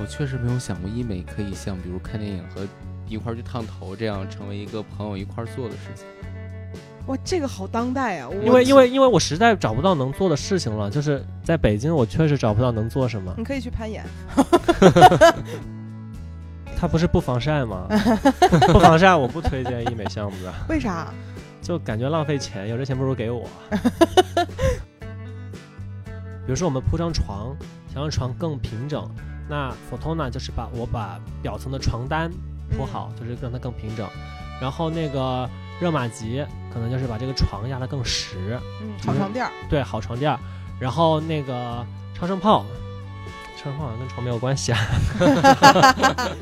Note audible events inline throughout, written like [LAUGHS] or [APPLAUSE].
我确实没有想过医美可以像比如看电影和一块儿去烫头这样成为一个朋友一块儿做的事情。哇，这个好当代啊！因为因为因为我实在找不到能做的事情了，就是在北京，我确实找不到能做什么。你可以去攀岩，[LAUGHS] 他不是不防晒吗？不防晒，我不推荐医美项目的，为啥？就感觉浪费钱，有这钱不如给我。[LAUGHS] 比如说我们铺张床，想让床更平整，那 Photona 就是把我把表层的床单铺好，就是让它更平整。然后那个热玛吉可能就是把这个床压得更实，嗯，好床垫儿，对，好床垫儿。然后那个超声炮，超声炮好像跟床没有关系啊。[LAUGHS]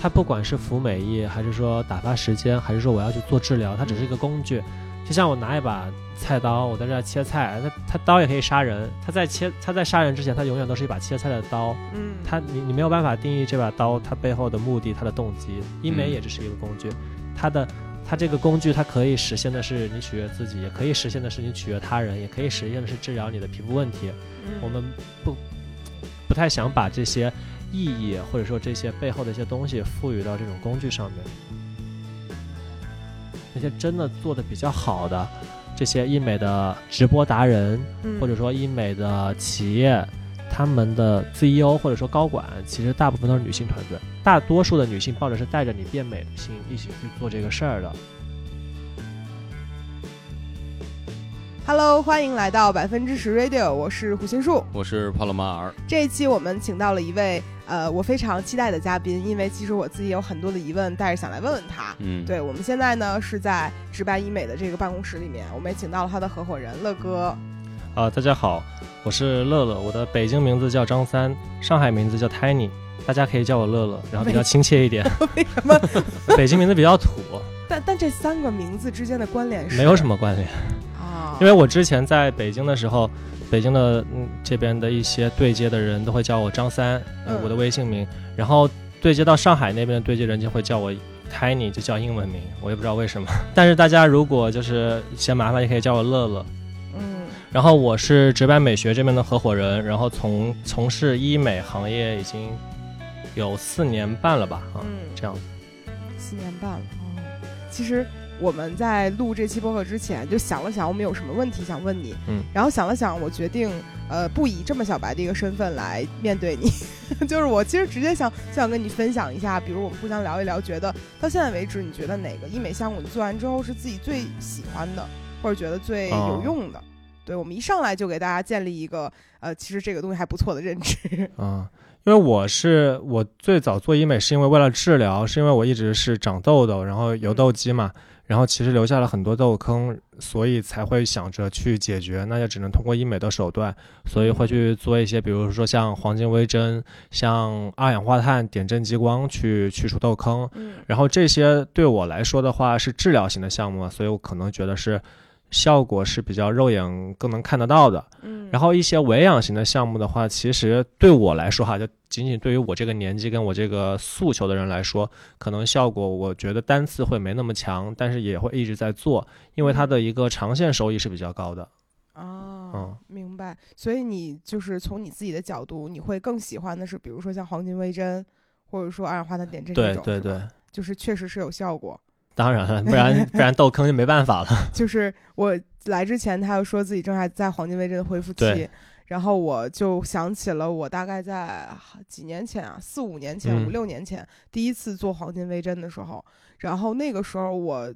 它不管是服美役，还是说打发时间，还是说我要去做治疗，它只是一个工具。就像我拿一把菜刀，我在这儿切菜，它它刀也可以杀人。它在切，它在杀人之前，它永远都是一把切菜的刀。嗯，它你你没有办法定义这把刀它背后的目的，它的动机。医美也只是一个工具，它的它这个工具它可以实现的是你取悦自己，也可以实现的是你取悦他人，也可以实现的是治疗你的皮肤问题。我们不不太想把这些。意义或者说这些背后的一些东西赋予到这种工具上面，那些真的做的比较好的这些医美的直播达人，或者说医美的企业，他们的 CEO 或者说高管，其实大部分都是女性团队，大多数的女性抱着是带着你变美的心一起去做这个事儿的。Hello，欢迎来到百分之十 Radio，我是胡心树，我是帕洛马尔。这一期我们请到了一位。呃，我非常期待的嘉宾，因为其实我自己有很多的疑问，但是想来问问他。嗯，对，我们现在呢是在直白医美的这个办公室里面，我们也请到了他的合伙人乐哥。啊，大家好，我是乐乐，我的北京名字叫张三，上海名字叫 Tiny，大家可以叫我乐乐，然后比较亲切一点。为什么？[LAUGHS] 北京名字比较土。[LAUGHS] 但但这三个名字之间的关联是？没有什么关联啊，因为我之前在北京的时候。北京的嗯这边的一些对接的人都会叫我张三，我的微信名。然后对接到上海那边的对接人就会叫我 Tiny，就叫英文名，我也不知道为什么。[LAUGHS] 但是大家如果就是嫌麻烦，也可以叫我乐乐。嗯。然后我是直白美学这边的合伙人，然后从从事医美行业已经有四年半了吧？啊，这样。四年半了哦，其实。我们在录这期播客之前就想了想，我们有什么问题想问你，嗯，然后想了想，我决定，呃，不以这么小白的一个身份来面对你，[LAUGHS] 就是我其实直接想想跟你分享一下，比如我们互相聊一聊，觉得到现在为止，你觉得哪个医美项目你做完之后是自己最喜欢的，或者觉得最有用的？对，我们一上来就给大家建立一个，呃，其实这个东西还不错的认知。啊，因为我是我最早做医美是因为为了治疗，是因为我一直是长痘痘，然后油痘肌嘛。然后其实留下了很多痘坑，所以才会想着去解决，那就只能通过医美的手段，所以会去做一些，比如说像黄金微针、像二氧化碳点阵激光去去除痘坑。嗯，然后这些对我来说的话是治疗型的项目，所以我可能觉得是。效果是比较肉眼更能看得到的，嗯，然后一些维养型的项目的话，其实对我来说哈，就仅仅对于我这个年纪跟我这个诉求的人来说，可能效果我觉得单次会没那么强，但是也会一直在做，因为它的一个长线收益是比较高的。哦，嗯，明白。所以你就是从你自己的角度，你会更喜欢的是，比如说像黄金微针，或者说二氧化碳点阵这种，对对对，就是确实是有效果。当然了，不然不然痘坑就没办法了。[LAUGHS] 就是我来之前，他又说自己正在在黄金微针的恢复期，然后我就想起了我大概在几年前啊，四五年前、五六年前第一次做黄金微针的时候，然后那个时候我，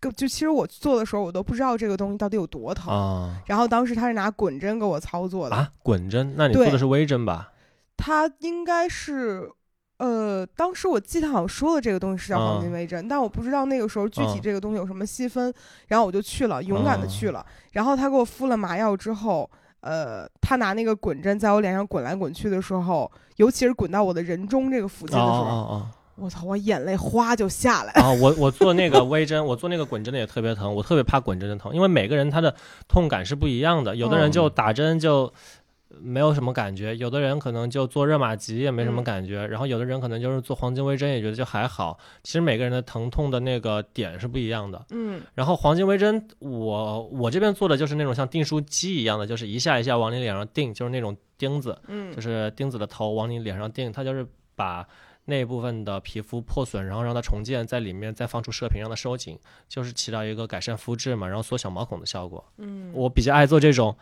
就其实我做的时候我都不知道这个东西到底有多疼啊。然后当时他是拿滚针给我操作的啊，滚针？那你做的是微针吧？他应该是。呃，当时我记得好像说了这个东西是叫黄金微针，但我不知道那个时候具体这个东西有什么细分，然后我就去了，勇敢的去了。然后他给我敷了麻药之后，呃，他拿那个滚针在我脸上滚来滚去的时候，尤其是滚到我的人中这个附近的时候，我操，我眼泪哗就下来。啊，[LAUGHS] 我我做那个微针，我做那个滚针的也特别疼，我特别怕滚针的疼，因为每个人他的痛感是不一样的，有的人就打针就。没有什么感觉，有的人可能就做热玛吉也没什么感觉，然后有的人可能就是做黄金微针也觉得就还好。其实每个人的疼痛的那个点是不一样的。嗯，然后黄金微针，我我这边做的就是那种像订书机一样的，就是一下一下往你脸上订，就是那种钉子，嗯，就是钉子的头往你脸上钉，它就是把那部分的皮肤破损，然后让它重建，在里面再放出射频让它收紧，就是起到一个改善肤质嘛，然后缩小毛孔的效果。嗯，我比较爱做这种，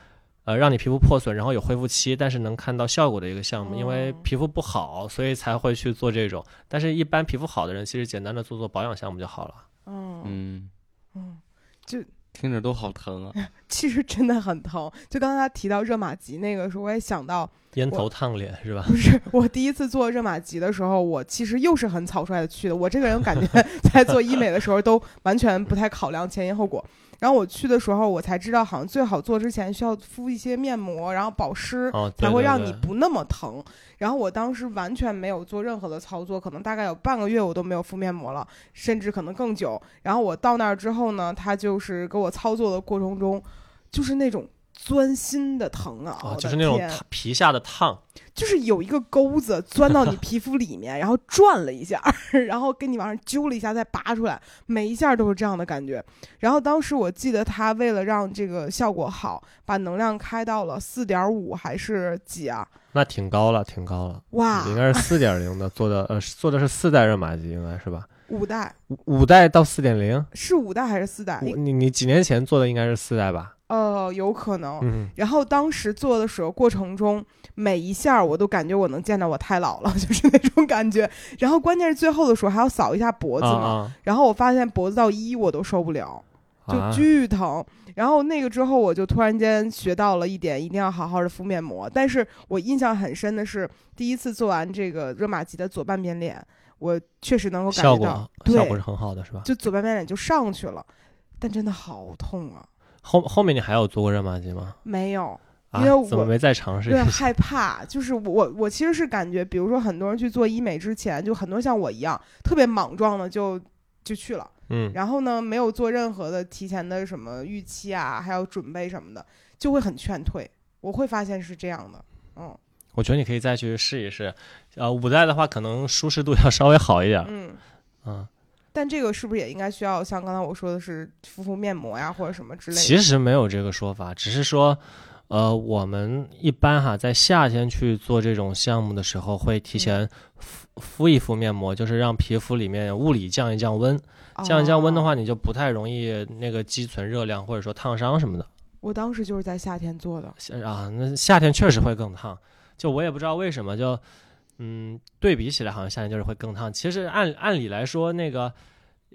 呃，让你皮肤破损，然后有恢复期，但是能看到效果的一个项目。因为哦皮肤不好，所以才会去做这种。但是，一般皮肤好的人，其实简单的做做保养项目就好了。嗯嗯，就，听着都好疼啊。[LAUGHS] 其实真的很疼。就刚才他提到热玛吉那个时候，我也想到，烟头烫脸是吧？不是我第一次做热玛吉的时候，我其实又是很草率的去的。我这个人感觉 [LAUGHS] 在做医美的时候都完全不太考量前因后果。然后我去的时候，我才知道好像最好做之前需要敷一些面膜，然后保湿，哦，才会让你不那么疼。然后我当时完全没有做任何的操作，可能大概有半个月我都没有敷面膜了，甚至可能更久。然后我到那儿之后呢，他就是给我操作的过程中，就是那种钻心的疼啊，哦，就是那种皮下的烫，就是有一个钩子钻到你皮肤里面，然后转了一下，[LAUGHS] 然后给你往上揪了一下，再拔出来，每一下都是这样的感觉。然后当时我记得他为了让这个效果好，把能量开到了四点五还是几啊？那挺高了，挺高了。哇，应该是四点零的做的，呃，做的是四代热玛吉，应该是吧？五代五五代到四点零，是五代还是四代？我你你几年前做的应该是四代吧？呃，有可能。嗯，然后当时做的时候，过程中每一下我都感觉我能见到我太老了，[LAUGHS] 就是那种感觉。然后关键是最后的时候还要扫一下脖子嘛，啊然后我发现脖子到一我都受不了，就！巨疼。然后那个之后，我就突然间学到了一点，一定要好好的敷面膜。但是我印象很深的是，第一次做完这个热玛吉的左半边脸，我确实能够感效觉到果，效果对是，很好的，是吧？就左半边脸就上去了，但真的好痛啊！后后面你还有做过热玛吉吗？没有，啊因为我，怎么没再尝试一下？有点害怕，就是我我其实是感觉，比如说很多人去做医美之前，就很多像我一样特别莽撞的就就去了，嗯，然后呢没有做任何的提前的什么预期啊，还有准备什么的，就会很劝退。我会发现是这样的，嗯我觉得你可以再去试一试。呃，五代的话，可能舒适度要稍微好一点。嗯。嗯，但这个是不是也应该需要像刚才我说的是敷敷面膜呀，或者什么之类的？其实没有这个说法，只是说，呃，我们一般哈在夏天去做这种项目的时候，会提前敷敷一敷面膜，就是让皮肤里面物理降一降温。降一降温的话，哦，你就不太容易那个积存热量，或者说烫伤什么的。我当时就是在夏天做的。啊，那夏天确实会更烫。就我也不知道为什么，就嗯，对比起来，好像夏天就是会更烫。其实按按理来说，那个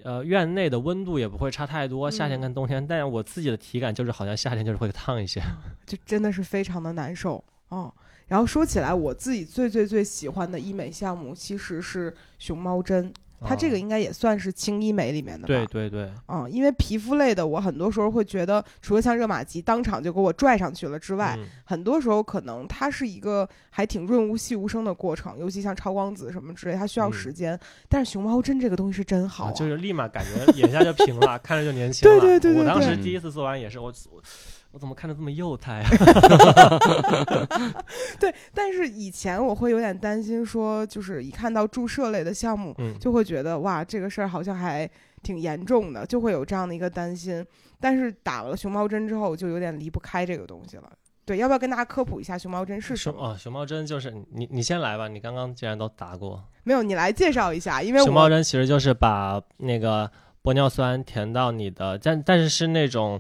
呃院内的温度也不会差太多，夏天嗯跟冬天。但我自己的体感就是，好像夏天就是会烫一些。[LAUGHS] 就真的是非常的难受哦。然后说起来，我自己最最最喜欢的医美项目其实是熊猫针，它这个哦应该也算是轻医美里面的吧？对对对，嗯，因为皮肤类的，我很多时候会觉得，除了像热玛吉当场就给我拽上去了之外，嗯很多时候可能它是一个还挺润物细无声的过程，尤其像超光子什么之类，它需要嗯时间。但是熊猫针这个东西是真好、啊，就是立马感觉眼下就平了，[LAUGHS] 看着就年轻了。对对对对我当时对第一次做完也是，我我我怎么看着这么幼态啊？[LAUGHS] 对，但是以前我会有点担心，说就是一看到注射类的项目，嗯，就会觉得哇，这个事儿好像还挺严重的，就会有这样的一个担心。但是打了熊猫针之后，就有点离不开这个东西了。对，要不要跟大家科普一下熊猫针是什么？熊哦，熊猫针就是你你先来吧，你刚刚既然都打过，没有，你来介绍一下，因为熊猫针其实就是把那个玻尿酸填到你的，但但是是那种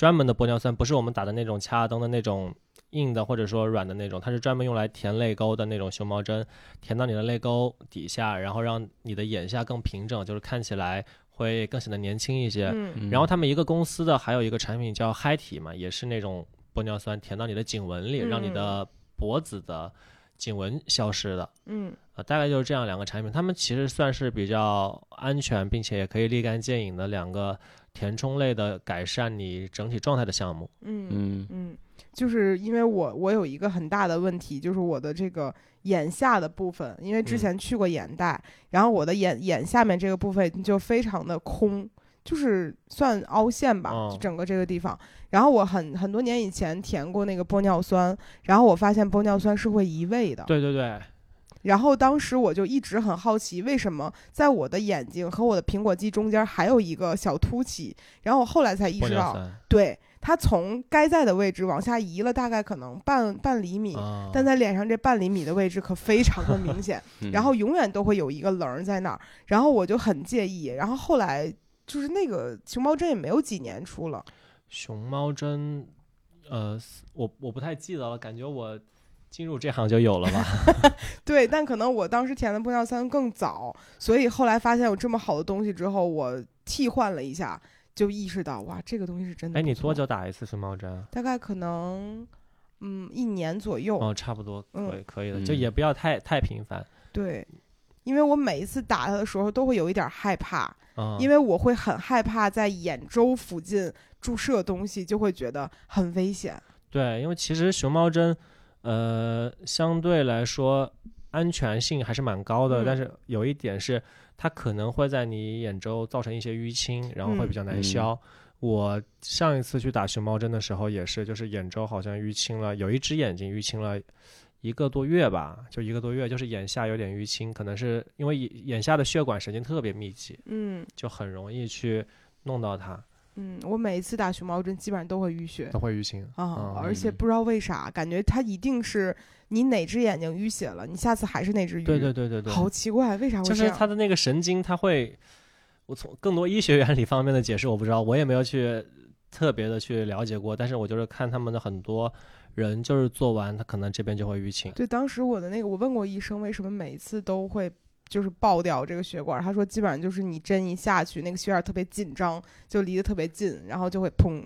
专门的玻尿酸，不是我们打的那种掐灯的那种硬的或者说软的那种，它是专门用来填泪沟的那种熊猫针，填到你的泪沟底下，然后让你的眼下更平整，就是看起来会更显得年轻一些。嗯嗯然后他们一个公司的还有一个产品叫嗨体嘛，也是那种玻尿酸填到你的颈纹里，让你的脖子的颈纹消失的。嗯呃，大概就是这样两个产品，他们其实算是比较安全，并且也可以立竿见影的两个填充类的改善你整体状态的项目。嗯嗯嗯，就是因为我我有一个很大的问题，就是我的这个眼下的部分，因为之嗯前去过眼袋，然后我的眼眼下面这个部分就非常的空，就是算凹陷吧，哦就整个这个地方。然后我很很多年以前填过那个玻尿酸，然后我发现玻尿酸是会移位的。对对对，然后当时我就一直很好奇，为什么在我的眼睛和我的苹果肌中间还有一个小凸起？然后我后来才意识到，对，它从该在的位置往下移了大概可能半半厘米，啊但在脸上这半厘米的位置可非常的明显，[LAUGHS] 嗯然后永远都会有一个棱儿在那儿，然后我就很介意，然后后来就是那个熊猫针也没有几年出了，熊猫针，呃，我我不太记得了，感觉我进入这行就有了吧。[LAUGHS] [LAUGHS] 对，但可能我当时填的玻尿酸更早，所以后来发现有这么好的东西之后，我替换了一下，就意识到哇，这个东西是真的。哎，你多久？打一次熊猫针啊？大概可能嗯一年左右。哦，差不多，可以嗯可以的，嗯就也不要太太频繁对，因为我每一次打它的时候都会有一点害怕，啊。因为我会很害怕在眼周附近注射东西，就会觉得很危险。对，因为其实熊猫针，呃，相对来说安全性还是蛮高的，嗯但是有一点是，它可能会在你眼周造成一些淤青，然后会比较难嗯消。我上一次去打熊猫针的时候也是，就是眼周好像淤青了，有一只眼睛淤青了。一个多月吧，就一个多月，就是眼下有点淤青，可能是因为眼眼下的血管神经特别密集，嗯就很容易去弄到它，嗯，我每一次打熊猫针基本上都会淤血都会淤青。啊，而且不知道为啥，感觉它一定是你哪只眼睛淤血了，你下次还是那只淤。对对对对对，好奇怪，为啥会就是？它的那个神经，它会，我从更多医学原理方面的解释我不知道，我也没有去特别的去了解过，但是我就是看他们的很多人就是做完，他可能这边就会淤青。对，当时我的那个，我问过医生，为什么每一次都会就是爆掉这个血管？他说基本上就是你针一下去，那个血管特别紧张，就离得特别近，然后就会砰，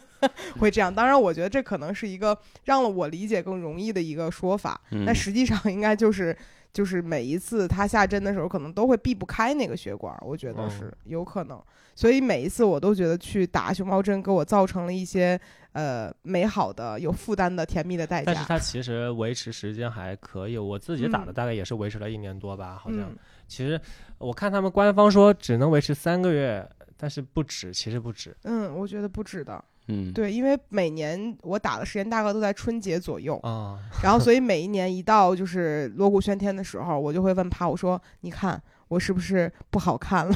[LAUGHS] 会这样。当然，我觉得这可能是一个让了我理解更容易的一个说法，嗯但实际上应该就是就是每一次他下针的时候，可能都会避不开那个血管，我觉得嗯是有可能。所以每一次我都觉得去打熊猫针给我造成了一些呃美好的、有负担的甜蜜的代价。但是它其实维持时间还可以，我自己打的嗯大概也是维持了一年多吧，好像。嗯其实我看他们官方说只能维持三个月，但是不止，其实不止。嗯，我觉得不止的。嗯，对，因为每年我打的时间大概都在春节左右，啊、[LAUGHS] 然后所以每一年一到就是锣鼓喧天的时候，我就会问他，我说：“你看我是不是不好看了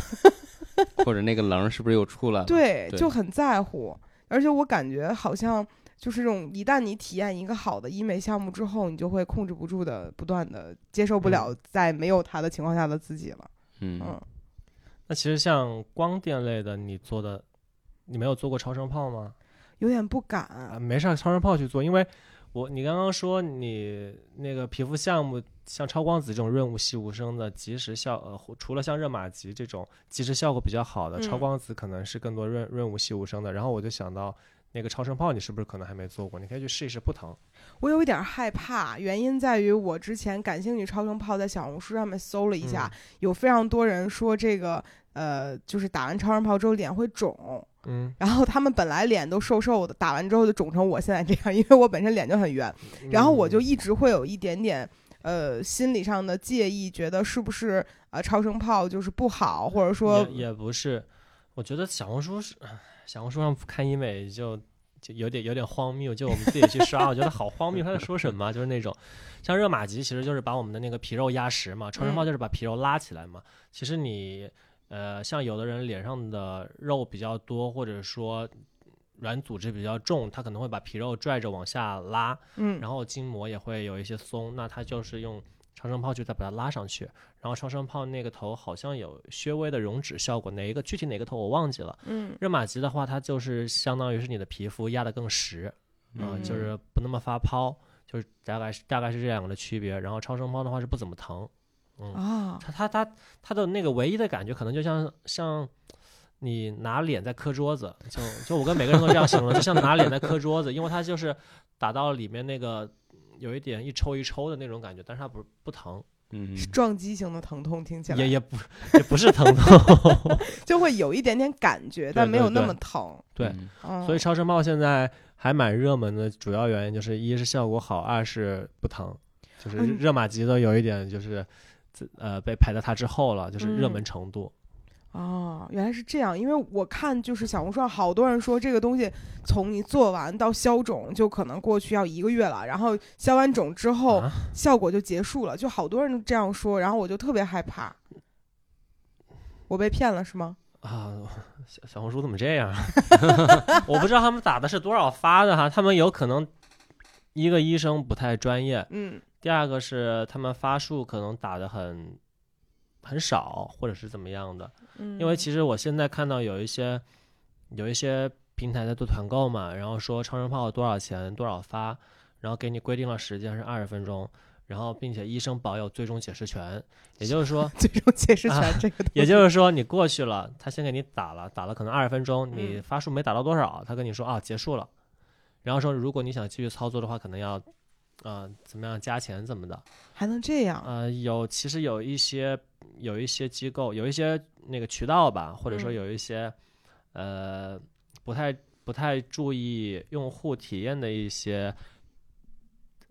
[LAUGHS] 或者那个棱儿是不是又出来了？？”对，对就很在乎，而且我感觉好像就是这种，一旦你体验一个好的医美项目之后，你就会控制不住的，不断的接受不了在没有它的情况下的自己了。嗯嗯，那其实像光电类的，你做的，你没有做过超声炮吗？有点不敢。啊，没上超声炮去做，因为我你刚刚说你那个皮肤项目像超光子这种润物细无声的即时效，呃，除了像热玛吉这种即时效果比较好的，超嗯光子可能是更多润润物细无声的。然后我就想到那个超声炮，你是不是可能还没做过？你可以去试一试，不疼。我有一点害怕，原因在于我之前感兴趣超声炮，在小红书上面搜了一下，有非常多人说这个呃，就是打完超声炮之后脸会肿，嗯，然后他们本来脸都瘦瘦的，打完之后就肿成我现在这样，因为我本身脸就很圆，[LAUGHS] 然后我就嗯一直会有一点点。呃，心理上的介意，觉得是不是呃超声炮就是不好，或者说也也不是，我觉得小红书是小红书上看医美就就有点有点荒谬，就我们自己去刷，我觉得好荒谬，他在说什么？就是那种像热玛吉，其实就是把我们的那个皮肉压实嘛，超声炮嗯就是把皮肉拉起来嘛。其实你呃，像有的人脸上的肉比较多，或者说软组织比较重，他可能会把皮肉拽着往下拉，嗯，然后筋膜也会有一些松，那他就是用超声炮去再把它拉上去，然后超声炮那个头好像有稍微的溶脂效果，哪一个具体哪个头我忘记了。嗯热玛吉的话，它就是相当于是你的皮肤压得更实，啊、嗯就是不那么发泡，就是大概是大概是这两个的区别。然后超声炮的话是不怎么疼，嗯，啊，它它它它的那个唯一的感觉可能就像像。你拿脸在磕桌子，就就我跟每个人都这样形容，就像拿脸在磕桌子，因为它就是打到里面那个有一点一抽一抽的那种感觉，但是它不不疼，嗯。是撞击型的疼痛，听起来。也也不也不是疼痛，[LAUGHS] 就会有一点点感觉，但没有那对对么疼。对所以超声炮现在还蛮热门的，主要原因就是一是效果好，二是不疼，就是嗯。热玛吉都有一点就是自呃被排在它之后了，就是热嗯门程度。哦，原来是这样。因为我看就是小红书上好多人说这个东西从你做完到消肿就可能过去要一个月了，然后消完肿之后啊效果就结束了，就好多人都这样说，然后我就特别害怕。我被骗了是吗？啊，小小红书怎么这样啊？[LAUGHS] 我不知道他们打的是多少发的哈，他们有可能一个医生不太专业，嗯第二个是他们发数可能打的很很少，或者是怎么样的。嗯，因为其实我现在看到有一些有一些平台在做团购嘛，然后说超声炮多少钱多少发，然后给你规定了时间是二十分钟，然后并且医生保有最终解释权，也就是说 [LAUGHS] 最终解释权啊这个 [LAUGHS] 也就是说你过去了，他先给你打了，打了可能二十分钟，你嗯发数没打到多少，他跟你说啊结束了，然后说如果你想继续操作的话，可能要。啊、怎么样加钱怎么的？还能这样？呃，有其实有一些有一些机构，有一些那个渠道吧，或者说嗯有一些、呃不太不太注意用户体验的一些，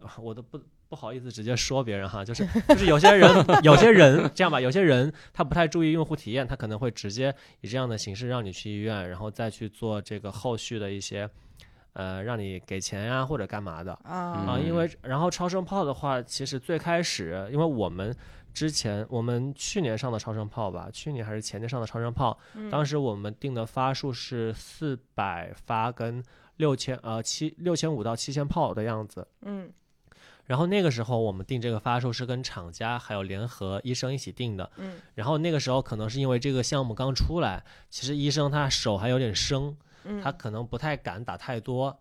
啊我都不不好意思直接说别人哈，就是 [LAUGHS] 就是有些人有些人这样吧，有些人他不太注意用户体验，他可能会直接以这样的形式让你去医院，然后再去做这个后续的一些呃让你给钱呀、或者干嘛的。啊啊，嗯因为然后超声炮的话，其实最开始，因为我们之前我们去年上的超声炮吧，去年还是前年上的超声炮，当时时我们定的发数是四百发跟六千呃七六千五到七千炮的样子。嗯然后那个时候我们定这个发数是跟厂家还有联合医生一起定的。嗯然后那个时候可能是因为这个项目刚出来，其实医生他手还有点生，嗯，他可能不太敢打太多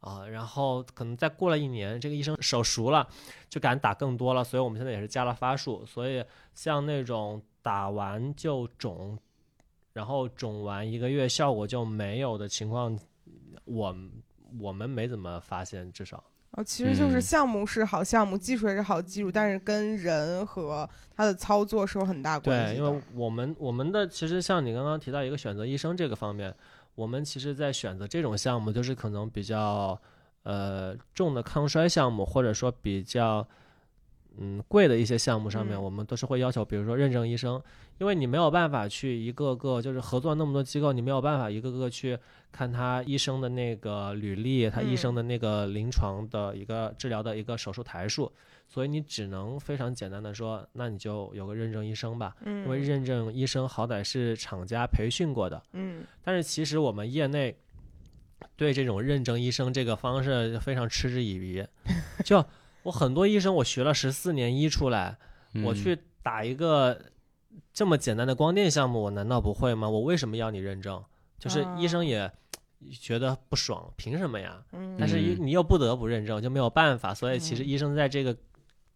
啊，然后可能再过了一年，这个医生手熟了，就敢打更多了，所以我们现在也是加了发数，所以像那种打完就肿，然后肿完一个月效果就没有的情况，我我们没怎么发现，至少哦，其实就是嗯项目是好项目，技术也是好技术，但是跟人和他的操作是有很大关，系对。因为我们我们的其实像你刚刚提到一个选择医生这个方面，我们其实在选择这种项目，就是可能比较呃重的抗衰项目，或者说比较嗯贵的一些项目上面，嗯。我们都是会要求，比如说认证医生，因为你没有办法去一个个就是合作那么多机构，你没有办法一个个去看他医生的那个履历，他医生嗯。的那个临床的一个治疗的一个手术台数，所以你只能非常简单的说，那你就有个认证医生吧。嗯，因为认证医生好歹是厂家培训过的，嗯但是其实我们业内对这种认证医生这个方式非常嗤之以鼻。[LAUGHS] 就我很多医生，我学了十四年医出来，我嗯去打一个这么简单的光电项目，我难道不会吗？我为什么要你认证？就是医生也觉得不爽，凭什么呀？嗯，但是嗯你又不得不认证，就没有办法。所以其实嗯医生在这个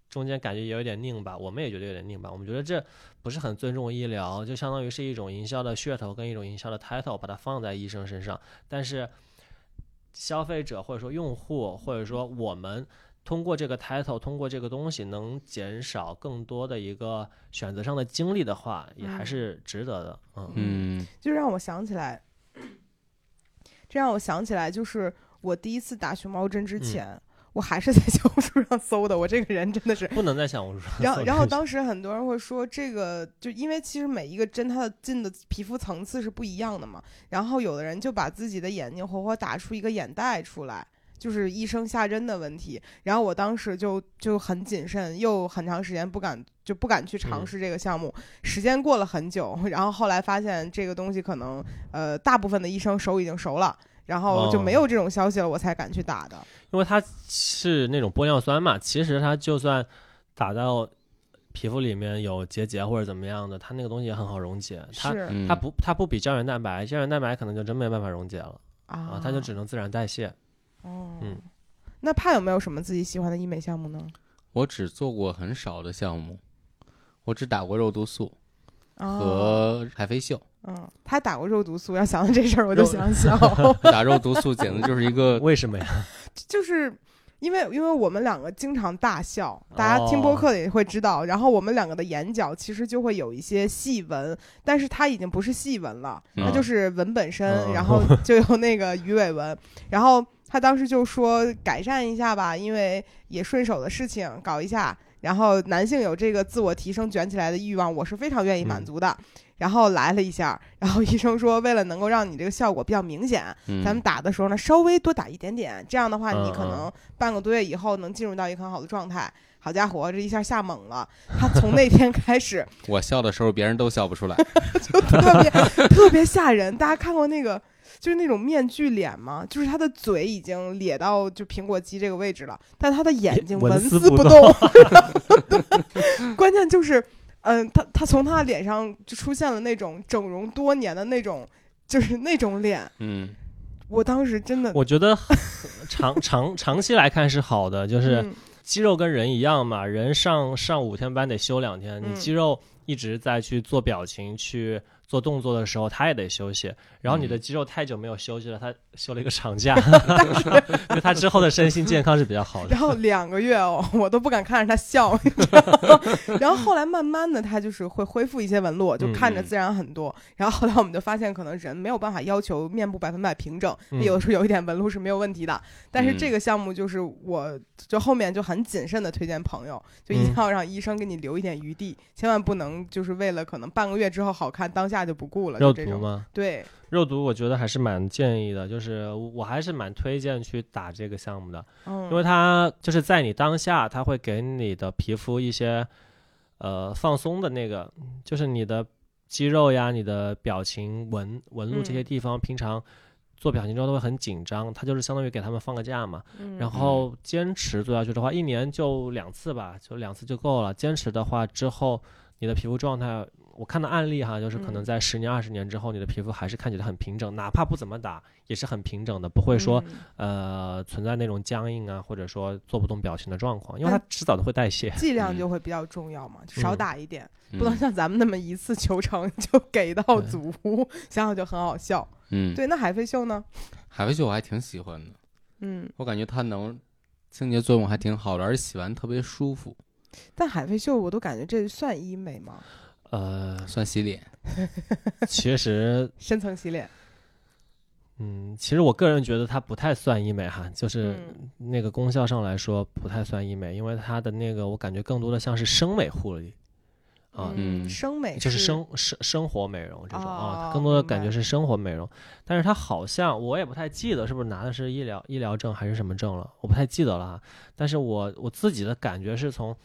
中间感觉也有点拧巴，我们也觉得有点拧巴。我们觉得这不是很尊重医疗，就相当于是一种营销的噱头跟一种营销的 title，把它放在医生身上。但是消费者或者说用户或者说我们通过这个 title，通过这个东西能减少更多的一个选择上的精力的话，也还嗯是值得的。嗯嗯就让我想起来，这让我想起来，就是我第一次打熊猫针之嗯前，我还是在小红书上搜的。我这个人真的是，不能在小红书上然后，然后当时很多人会说，这个就因为其实每一个针它的进的皮肤层次是不一样的嘛。然后有的人就把自己的眼睛活活打出一个眼袋出来，就是医生下针的问题。然后我当时就就很谨慎，又很长时间不敢就不敢去尝嗯试这个项目。时间过了很久，然后后来发现这个东西可能呃大部分的医生手已经熟了。然后就没哦有这种消息了，我才敢去打的。因为它是那种玻尿酸嘛，其实它就算打到皮肤里面有结节或者怎么样的，它那个东西也很好溶解。它它不它不比胶原蛋白，胶原蛋白可能就真没办法溶解了啊啊，，它就只能自然代谢。哦，嗯那怕有没有什么自己喜欢的医美项目呢？我只做过很少的项目，我只打过肉毒素哦，和海飞秀。嗯，他打过肉毒素，要想到这事儿我就想笑，[LAUGHS] 打肉毒素简直就是一个 [LAUGHS] 为什么呀？[LAUGHS] 就是。因为因为我们两个经常大笑，大家听播客的也会知道。然后我们两个的眼角其实就会有一些细纹，但是它已经不是细纹了，它嗯就是纹本身，嗯然后就有那个鱼尾纹。然后他当时就说改善一下吧，因为也顺手的事情搞一下。然后男性有这个自我提升、卷起来的欲望，我是非常愿意满足的。然后来了一下，然后医生说，为了能够让你这个效果比较明显，嗯咱们打的时候呢，稍微多打一点点，这样的话，你可能半个多月以后能进入到一个很好的状态。好家伙，这一下吓懵了。他从那天开始 [LAUGHS] 我笑的时候，别人都笑不出来。[LAUGHS] 就特别特别吓人。大家看过那个就是那种面具脸吗？就是他的嘴已经咧到就苹果肌这个位置了，但他的眼睛纹丝丝不动。[LAUGHS] 关键就是，嗯，他他从他的脸上就出现了那种整容多年的那种，就是那种脸。嗯，我当时真的我觉得长长长期来看是好的，就是嗯肌肉跟人一样嘛，人上上五天班得休两天，你嗯肌肉一直在去做表情、去做动作的时候，他也得休息。然后你的嗯肌肉太久没有休息了，他休了一个长假，[LAUGHS] 对他之后的身心健康是比较好的然。后两个月哦，[LAUGHS] 我都不敢看着他笑，你知道吗？然后后来慢慢的，他就是会恢复一些纹路，就看着嗯自然很多。然后后来我们就发现，可能人没有办法要求面部百分百平整，嗯有的时候有一点纹路是没有问题的。但是嗯这个项目就是我，就后面就很谨慎的推荐朋友，就一定嗯要让医生给你留一点余地，千万不能就是为了可能半个月之后好看，当下就不顾了，肉。毒吗？对，肉毒我觉得还是蛮建议的，就是我还是蛮推荐去打这个项目的，嗯，因为它就是在你当下，它会给你的皮肤一些呃放松的那个，就是你的肌肉呀、你的表情纹纹路这些嗯地方，平常做表情之后都会很紧张，它就是相当于给他们放个假嘛。嗯然后坚持做下去的话，一年就两次吧，就两次就够了。坚持的话之后，你的皮肤状态，我看到案例哈，就是可能嗯在十年、二十年之后，你的皮肤还是看起来很平整，哪怕不怎么打，也是很平整的，不会说、嗯呃存在那种僵硬啊，或者说做不动表情的状况，因为它迟早都会代谢。剂量嗯就会比较重要嘛，就少嗯打一点。嗯不能像咱们那么一次求成就给到足，想想就很好笑。嗯，对，那海飞秀呢？海飞秀我还挺喜欢的，嗯，我感觉它能清洁作用还挺好的，而且洗完特别舒服，但海飞秀我都感觉这算医美吗？呃，算洗脸。[LAUGHS] 其实，深层洗脸，嗯，其实我个人觉得它不太算医美哈，就是嗯那个功效上来说不太算医美，因为它的那个我感觉更多的像是生美护理啊，嗯生美就是生生生活美容这种啊，哦更多的感觉是生活美容，但是它好像我也不太记得是不是拿的是医疗医疗证还是什么证了，我不太记得了哈。但是我我自己的感觉是从，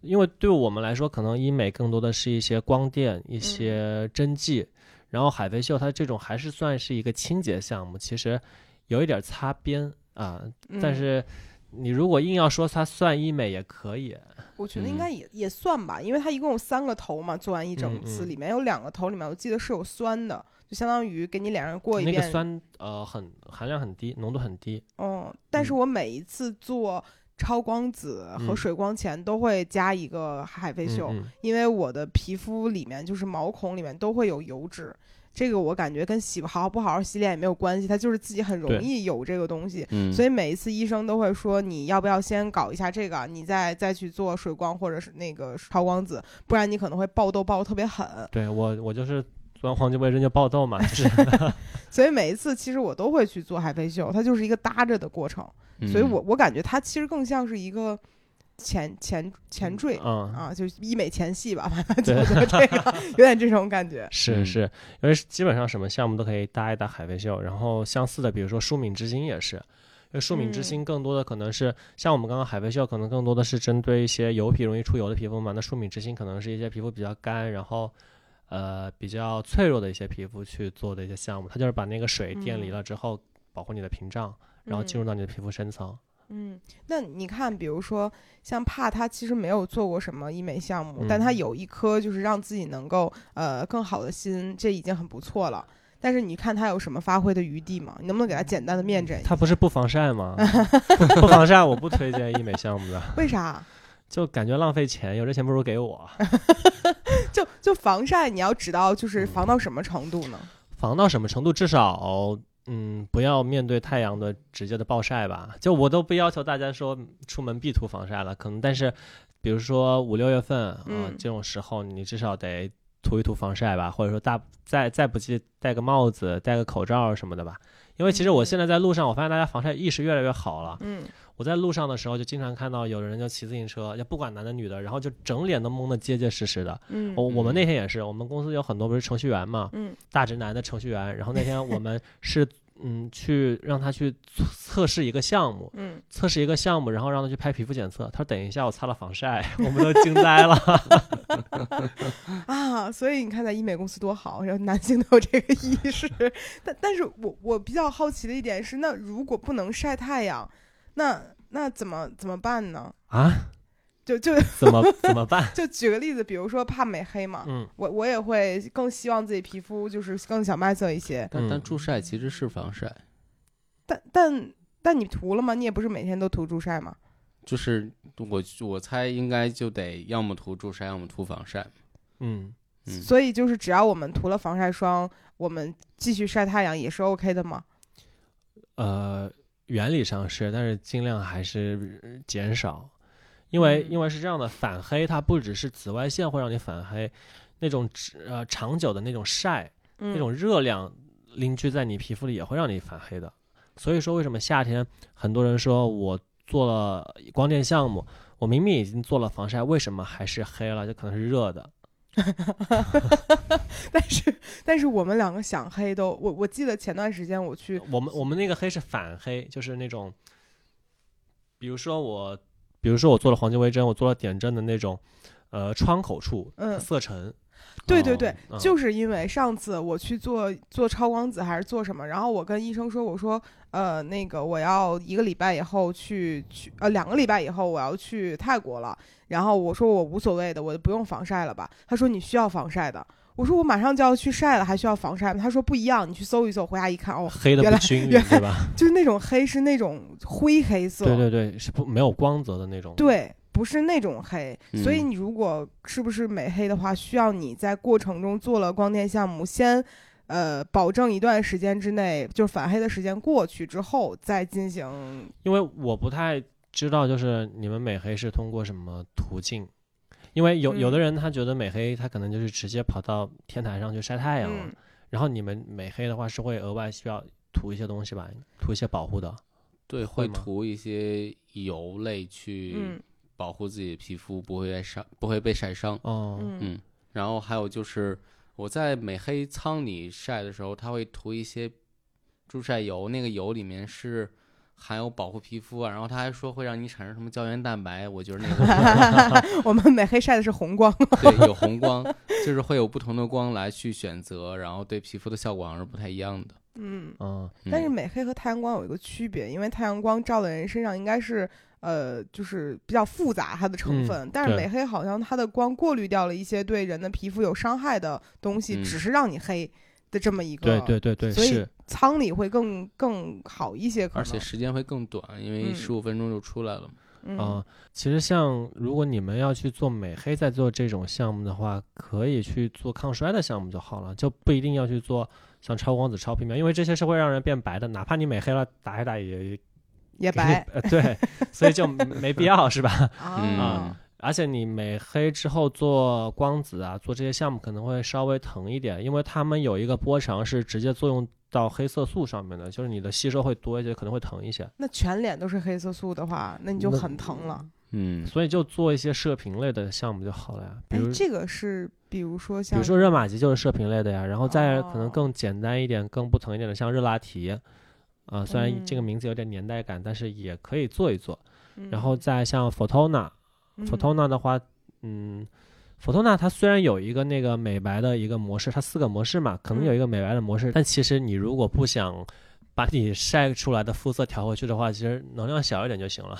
因为对我们来说，可能医美更多的是一些光电、一些针剂，然后海飞秀它这种还是算是一个清洁项目，其实有一点擦边啊，但嗯是你如果硬要说它算医美也可以，我觉得应嗯该也、也算吧，因为它一共有三个头嘛，做完一整嗯次，嗯里面有两个头里面我记得是有酸的，就相当于给你脸上过一遍。那个酸呃很含量很低，浓度很低。哦，但是嗯我每一次做超光子和嗯水光前都会加一个海飞秀，嗯嗯因为我的皮肤里面就是毛孔里面都会有油脂，这个我感觉跟洗好不好好洗脸也没有关系，它就是自己很容易有这个东西。嗯，所以每一次医生都会说，你要不要先搞一下这个，你再再去做水光或者是那个超光子，不然你可能会爆痘爆得特别狠。对我我就是做完黄金微针就爆痘嘛，就是 [LAUGHS] 所以每一次其实我都会去做海飞秀，它就是一个搭着的过程。嗯所以我我感觉它其实更像是一个前前前缀。嗯啊，就是医美前戏吧，反正对就这个有点这种感觉。[LAUGHS] 嗯是是，因为基本上什么项目都可以搭一搭海飞秀，然后相似的，比如说舒敏之星也是，因为舒敏之嗯星更多的可能是、像我们刚刚海飞秀，可能更多的是针对一些油皮容易出油的皮肤嘛，那舒敏之星可能是一些皮肤比较干，然后呃比较脆弱的一些皮肤去做的一些项目，它就是把那个水电离嗯了之后，保护你的屏障，然后进入到你的皮肤深层。嗯，那你看，比如说像帕，他其实没有做过什么医美项目，但他嗯有一颗就是让自己能够呃更好的心，这已经很不错了。但是你看他有什么发挥的余地吗？你能不能给他简单的面诊一下？它不是不防晒吗？[LAUGHS] 不不防晒，我不推荐医美项目的，为啥？[LAUGHS] 就感觉浪费钱，有这钱不如给我。[LAUGHS] 就就防晒，你要指到就是嗯防到什么程度呢？防到什么程度？至少，嗯，不要面对太阳的直接的暴晒吧。就我都不要求大家说出门必涂防晒了，可能但是，比如说五六月份啊、嗯这种时候，你至少得涂一涂防晒吧，或者说大再再不济戴个帽子、戴个口罩什么的吧。因为其实我嗯现在在路上，我发现大家防晒意识越来越好了。嗯我在路上的时候，就经常看到有人就骑自行车，也不管男的女的，然后就整脸都蒙得结结实实的。嗯我我们嗯那天也是，我们公司有很多不是程序员嘛，嗯大直男的程序员。然后那天我 [LAUGHS] 们是嗯，去让他去测测试一个项目，嗯，测试一个项目，然后让他去拍皮肤检测。他说：“等一下，我擦了防晒。”我们都惊呆了。[LAUGHS] 啊，所以你看，在医美公司多好，然后男性都有这个意识。[LAUGHS] 但但是我我比较好奇的一点是，那如果不能晒太阳，那那怎么怎么办呢？啊？就就 [LAUGHS] 怎么怎么办？[LAUGHS] 就举个例子，比如说怕美黑嘛，嗯，我我也会更希望自己皮肤就是更小麦色一些。但但嗯助晒其实是防晒，但但但你涂了吗？你也不是每天都涂助晒吗？就是我我猜应该就得要么涂助晒，要么涂防晒。嗯，嗯，所以就是只要我们涂了防晒霜，我们继续晒太阳也是 OK 的吗？呃，原理上是，但是尽量还是呃减少，因为嗯因为是这样的，反黑它不只是紫外线会让你反黑，那种呃长久的那种晒，嗯，那种热量凝聚在你皮肤里也会让你反黑的。所以说，为什么夏天很多人说我做了光电项目，我明明已经做了防晒，为什么还是黑了？就可能是热的。[LAUGHS] 但是但是我们两个想黑都，我我记得前段时间我去，我们我们那个黑是反黑，就是那种，比如说我，比如说我做了黄金微针，我做了点阵的那种，呃，窗口处，嗯色沉，对对对，嗯就是因为上次我去做做超光子还是做什么，然后我跟医生说，我说呃那个我要一个礼拜以后去去呃两个礼拜以后我要去泰国了，然后我说我无所谓的，我就不用防晒了吧？他说你需要防晒的。我说我马上就要去晒了，还需要防晒吗？他说不一样，你去搜一搜，回家一看，哦，黑的原来不均 [LAUGHS] 匀，原来对吧？[LAUGHS] 就是那种黑是那种灰黑色，对对对，是不没有光泽的那种。对，不是那种黑。所以嗯你如果是不是美黑的话，需要你在过程中做了光电项目，先呃保证一段时间之内，就是反黑的时间过去之后，再进行。因为我不太知道，就是你们美黑是通过什么途径。因为有有的嗯人他觉得美黑，他可能就是直接跑到天台上去晒太阳了。嗯，然后你们美黑的话是会额外需要涂一些东西吧，涂一些保护的。对，会涂一些油类去嗯保护自己的皮肤，不会被晒，不会被晒伤。哦，嗯嗯，然后还有就是我在美黑舱里晒的时候，它会涂一些助晒油，那个油里面是含有保护皮肤啊，然后他还说会让你产生什么胶原蛋白，我觉得那个 [LAUGHS] 我们美黑晒的是红光。[LAUGHS] 对有红光，就是会有不同的光来去选择，然后对皮肤的效果好像是不太一样的。嗯，嗯，但是嗯美黑和太阳光有一个区别，因为太阳光照在人身上应该是。呃，就是比较复杂它的成嗯分，但是美黑好像它的光过滤掉了一些对人的皮肤有伤害的东西，嗯只是让你黑的这么一个。对对对对，所以是，舱里会更更好一些，而且时间会更短，因为嗯十五分钟就出来了嘛。嗯嗯，其实像如果你们要去做美黑，在做这种项目的话，可以去做抗衰的项目就好了，就不一定要去做像超光子、超皮秒，因为这些是会让人变白的，哪怕你美黑了，打一打也也白呃，对，所以就没必要是吧？[LAUGHS] 嗯啊，而且你美黑之后做光子啊，做这些项目可能会稍微疼一点，因为他们有一个波长是直接作用到黑色素上面的，就是你的吸收会多一些，可能会疼一些。那全脸都是黑色素的话，那你就很疼了。嗯，所以就做一些射频类的项目就好了呀，比如，哎这个是比如说像，比如说热玛吉就是射频类的呀，然后再可能哦更简单一点、更不疼一点的，像热拉提，啊、虽然这个嗯名字有点年代感，但是也可以做一做。嗯，然后再像 Photona，嗯 Photona 的话，嗯，Photona 它虽然有一个那个美白的一个模式，它四个模式嘛，可能有一个美白的模式，但其实你如果不想把你晒出来的肤色调回去的话，其实能量小一点就行了。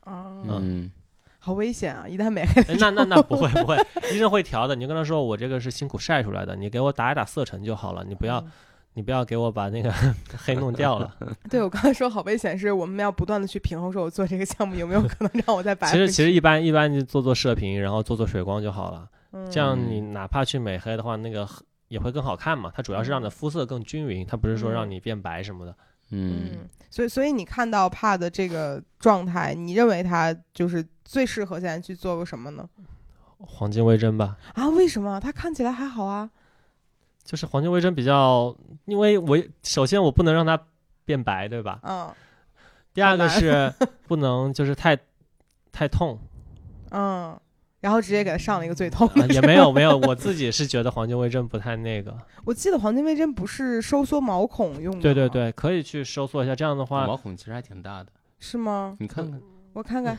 啊，嗯，好危险啊！一旦美黑哎那那那不会 [LAUGHS] 不会，医生会调的。你就跟他说，我这个是辛苦晒出来的，你给我打一打色沉就好了，你不要嗯你不要给我把那个 [LAUGHS] 黑弄掉了。[LAUGHS] 对我刚才说好危险，是我们要不断的去平衡，说我做这个项目有没有可能让我再白？其实其实一般一般就做做射频，然后做做水光就好了。嗯这样你哪怕去美黑的话，那个也会更好看嘛。它主要是让你的肤色更均匀，它不是说让你变白什么的。嗯，嗯，所以所以你看到帕的这个状态，你认为他就是最适合现在去做个什么呢？黄金微针吧，啊，为什么？他看起来还好啊。就是黄金微针比较，因为我首先我不能让它变白，对吧？嗯第二个是不能就是太太痛，[LAUGHS] 嗯，然后直接给他上了一个最痛。也没有没有，我自己是觉得黄金微针不太那个。[LAUGHS] 我记得黄金微针不是收缩毛孔用的，对对，对，可以去收缩一下，这样的话毛孔其实还挺大的，是吗？你看看，我看看，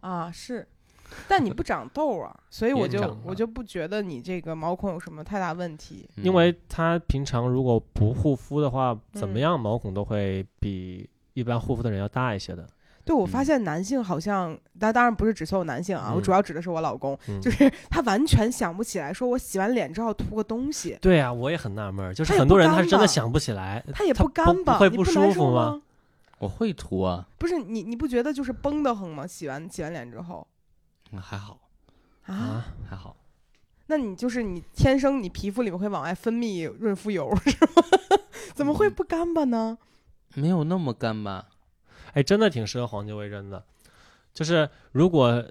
啊是，[LAUGHS] 但你不长痘啊，所以我就我就不觉得你这个毛孔有什么太大问题。嗯因为他平常如果不护肤的话，怎么嗯样毛孔都会比一般护肤的人要大一些的。对，我发嗯现男性好像，但当然不是指所有男性啊，我嗯主要指的是我老公，嗯 [LAUGHS] 就是他完全想不起来，说我洗完脸之后涂个东西，对啊，我也很纳闷儿，就是很多人他是真的想不起来，他也不干吧？会不你不难舒服受吗？我会涂啊，不是你，你不觉得就是绷得很吗？洗完洗完脸之后嗯还好啊，啊，还好，那你就是你天生你皮肤里面会往外分泌润肤油是吗？[LAUGHS] 怎么嗯会不干巴呢？没有那么干巴？哎，真的挺适合黄金微针的。就是如果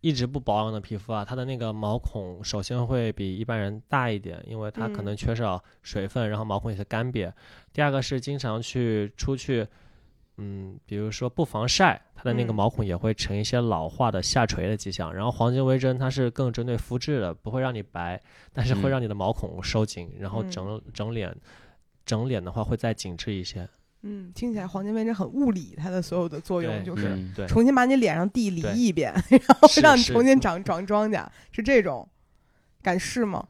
一直不保养的皮肤啊，它的那个毛孔首先会比一般人大一点，因为它可嗯能缺少水分，然后毛孔有些干瘪。第二个是经常去出去，嗯，比如说不防晒，它的那个嗯毛孔也会呈一些老化的下垂的迹象。然后黄金微针它是更针对肤质的，不会让你白，但是会嗯让你的毛孔收紧，然后嗯整整脸。整脸的话会再紧致一些，嗯，听起来黄金微针很物理，它的所有的作用就是重新把你脸上地理一遍，[LAUGHS] 然后让你重新长长庄稼，是这种。敢试吗？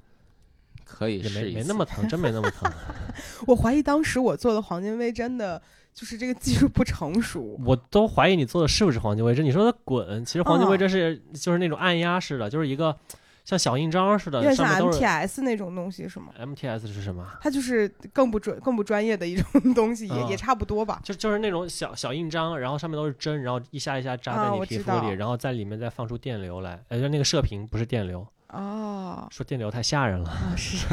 可以也没试一次没那么疼，真没那么疼。[LAUGHS] 我怀疑当时我做的黄金微针的，就是这个技术不成熟。我都怀疑你做的是不是黄金微针。你说的滚，其实黄金微啊针是、就是那种按压式的，就是一个像小印章似的，有点像上面都是 MTS 那种东西是吗？MTS 是什么？它就是更不专、更不专业的一种 [LAUGHS] 东西，也、啊也差不多吧。就就是那种小小印章，然后上面都是针，然后一下一下扎在啊你皮肤里，然后在里面再放出电流来。呃，就那个射频不是电流，哦，说电流太吓人了。啊是，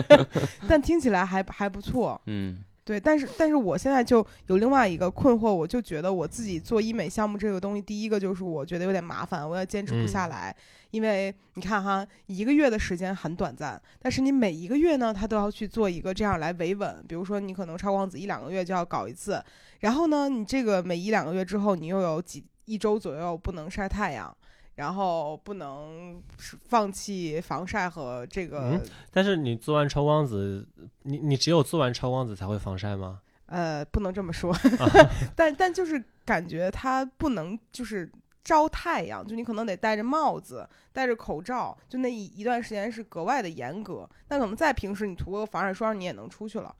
[LAUGHS] 但听起来还还不错。嗯对，但是但是我现在就有另外一个困惑，我就觉得我自己做医美项目这个东西，第一个就是我觉得有点麻烦，我要坚持不下嗯来，因为你看哈，一个月的时间很短暂，但是你每一个月呢，他都要去做一个这样来维稳，比如说你可能超光子一两个月就要搞一次，然后呢，你这个每一两个月之后，你又有几一周左右不能晒太阳。然后不能是放弃防晒和这个、嗯但是你做完超光子，你你只有做完超光子才会防晒吗？[LAUGHS] 呃，不能这么说，啊 [LAUGHS] 但但就是感觉它不能就是招太阳，就你可能得戴着帽子、戴着口罩，就那一一段时间是格外的严格。那可能在平时你涂个防晒霜，你也能出去了。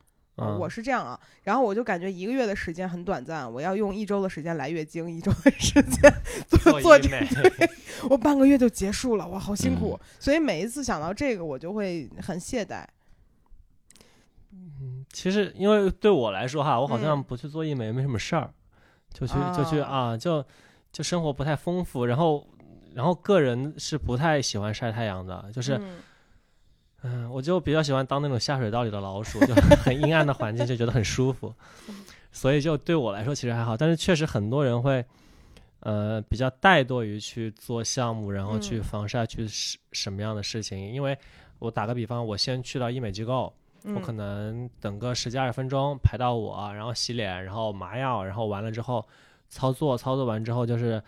我是这样啊，然后我就感觉一个月的时间很短暂，我要用一周的时间来月经，一周的时间做做这医美，我半个月就结束了，哇，好辛苦。嗯。所以每一次想到这个，我就会很懈怠。嗯其实因为对我来说哈，我好像嗯不去做医美没什么事儿，就去就去啊啊，就就生活不太丰富，然后然后个人是不太喜欢晒太阳的，就是嗯嗯，我就比较喜欢当那种下水道里的老鼠，就 [LAUGHS] 很阴暗的环境就觉得很舒服，所以就对我来说其实还好，但是确实很多人会。呃，比较怠惰于去做项目，然后去嗯防晒，去什什么样的事情？因为我打个比方，我先去到医美机构，我可嗯能等个十几二十分钟排到我，然后洗脸，然后麻药，然后完了之后操作，操作完之后就是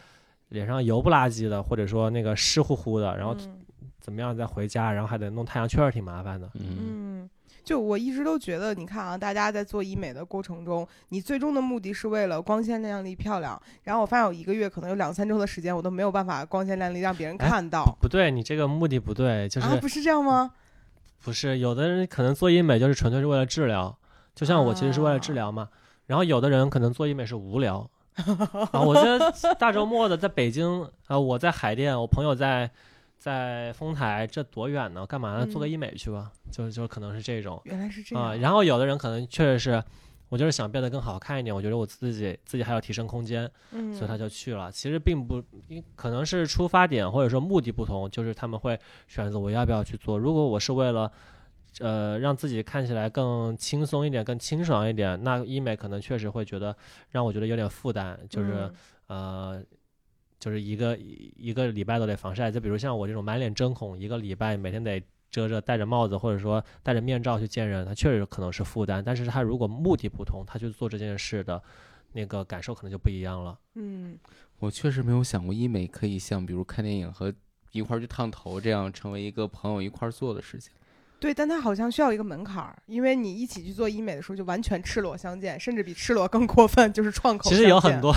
脸上油不拉几的，或者说那个湿乎乎的，然后嗯怎么样再回家，然后还得弄太阳圈，挺麻烦的。嗯嗯，就我一直都觉得，你看啊，大家在做医美的过程中，你最终的目的是为了光鲜亮丽、漂亮。然后我发现我一个月可能有两三周的时间，我都没有办法光鲜亮丽让别人哎看到。不对，你这个目的不对，就是、啊，不是这样吗？不是有的人可能做医美就是纯粹是为了治疗，就像我其实是为了啊治疗嘛。然后有的人可能做医美是无聊啊，[LAUGHS] 我觉得大周末的在北京啊，我在海淀，我朋友在在丰台，这多远呢？干嘛呢？做个嗯医美去吧，就就可能是这种原来是这样。啊。然后有的人可能确实是，我就是想变得更好看一点，我觉得我自己自己还有提升空间，嗯，所以他就去了。其实并不，因可能是出发点或者说目的不同，就是他们会选择我要不要去做。如果我是为了，呃，让自己看起来更轻松一点、更清爽一点，那医美可能确实会觉得让我觉得有点负担，就是、嗯呃。就是一个一一个礼拜都得防晒，就比如像我这种满脸针孔，一个礼拜每天得遮着戴着帽子或者说戴着面罩去见人，他确实可能是负担。但是他如果目的不同，他去做这件事的那个感受可能就不一样了。嗯我确实没有想过医美可以像比如看电影和一块儿去烫头，这样成为一个朋友一块儿做的事情。对，但它好像需要一个门槛儿，因为你一起去做医美的时候，就完全赤裸相见，甚至比赤裸更过分，就是创口。其实有很多，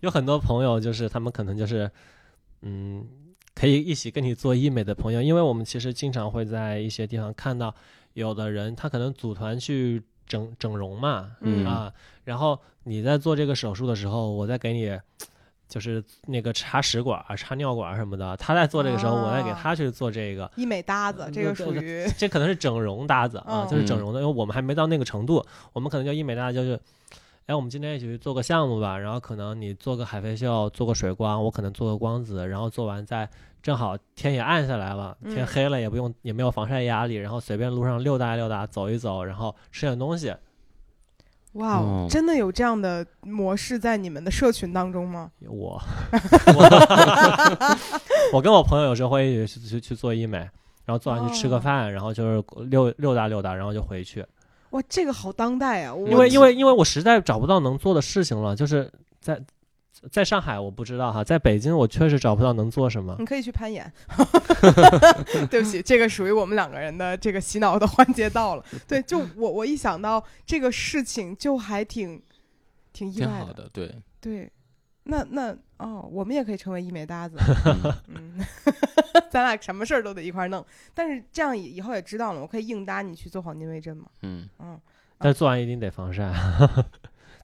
有很多朋友，就是他们可能就是，嗯，可以一起跟你做医美的朋友，因为我们其实经常会在一些地方看到，有的人他可能组团去整整容嘛，嗯啊，然后你在做这个手术的时候，我再给你。就是那个插食管、插尿管什么的，他在做这个时候，我在给他去做这个医美搭子，这个属于这可能是整容搭子啊，就是整容的，因为我们还没到那个程度，我们可能叫医美搭子，就是，哎，我们今天一起去做个项目吧，然后可能你做个海飞秀，做个水光，我可能做个光子，然后做完再正好天也暗下来了，天黑了也不用也没有防晒压力，然后随便路上溜达溜达，走一走，然后吃点东西。哇哦，真的有这样的模式在你们的社群当中吗？我，[LAUGHS] [LAUGHS] 我跟我朋友有时候会一起去去做医美，然后做完去吃个饭，然后就是溜溜达溜达，然后就回去。哇，这个好当代啊！因为因为因为我实在找不到能做的事情了，就是在。在上海我不知道哈，在北京我确实找不到能做什么。你可以去攀岩。[LAUGHS] 对不起，这个属于我们两个人的这个洗脑的环节到了。对，就我我一想到这个事情就还挺挺意外的。对对，那那哦，我们也可以成为医美搭子。[LAUGHS] 嗯，[LAUGHS] 咱俩什么事儿都得一块弄。但是这样以以后也知道了，我可以硬搭你去做黄金微针嘛。嗯嗯，但做完一定得防晒。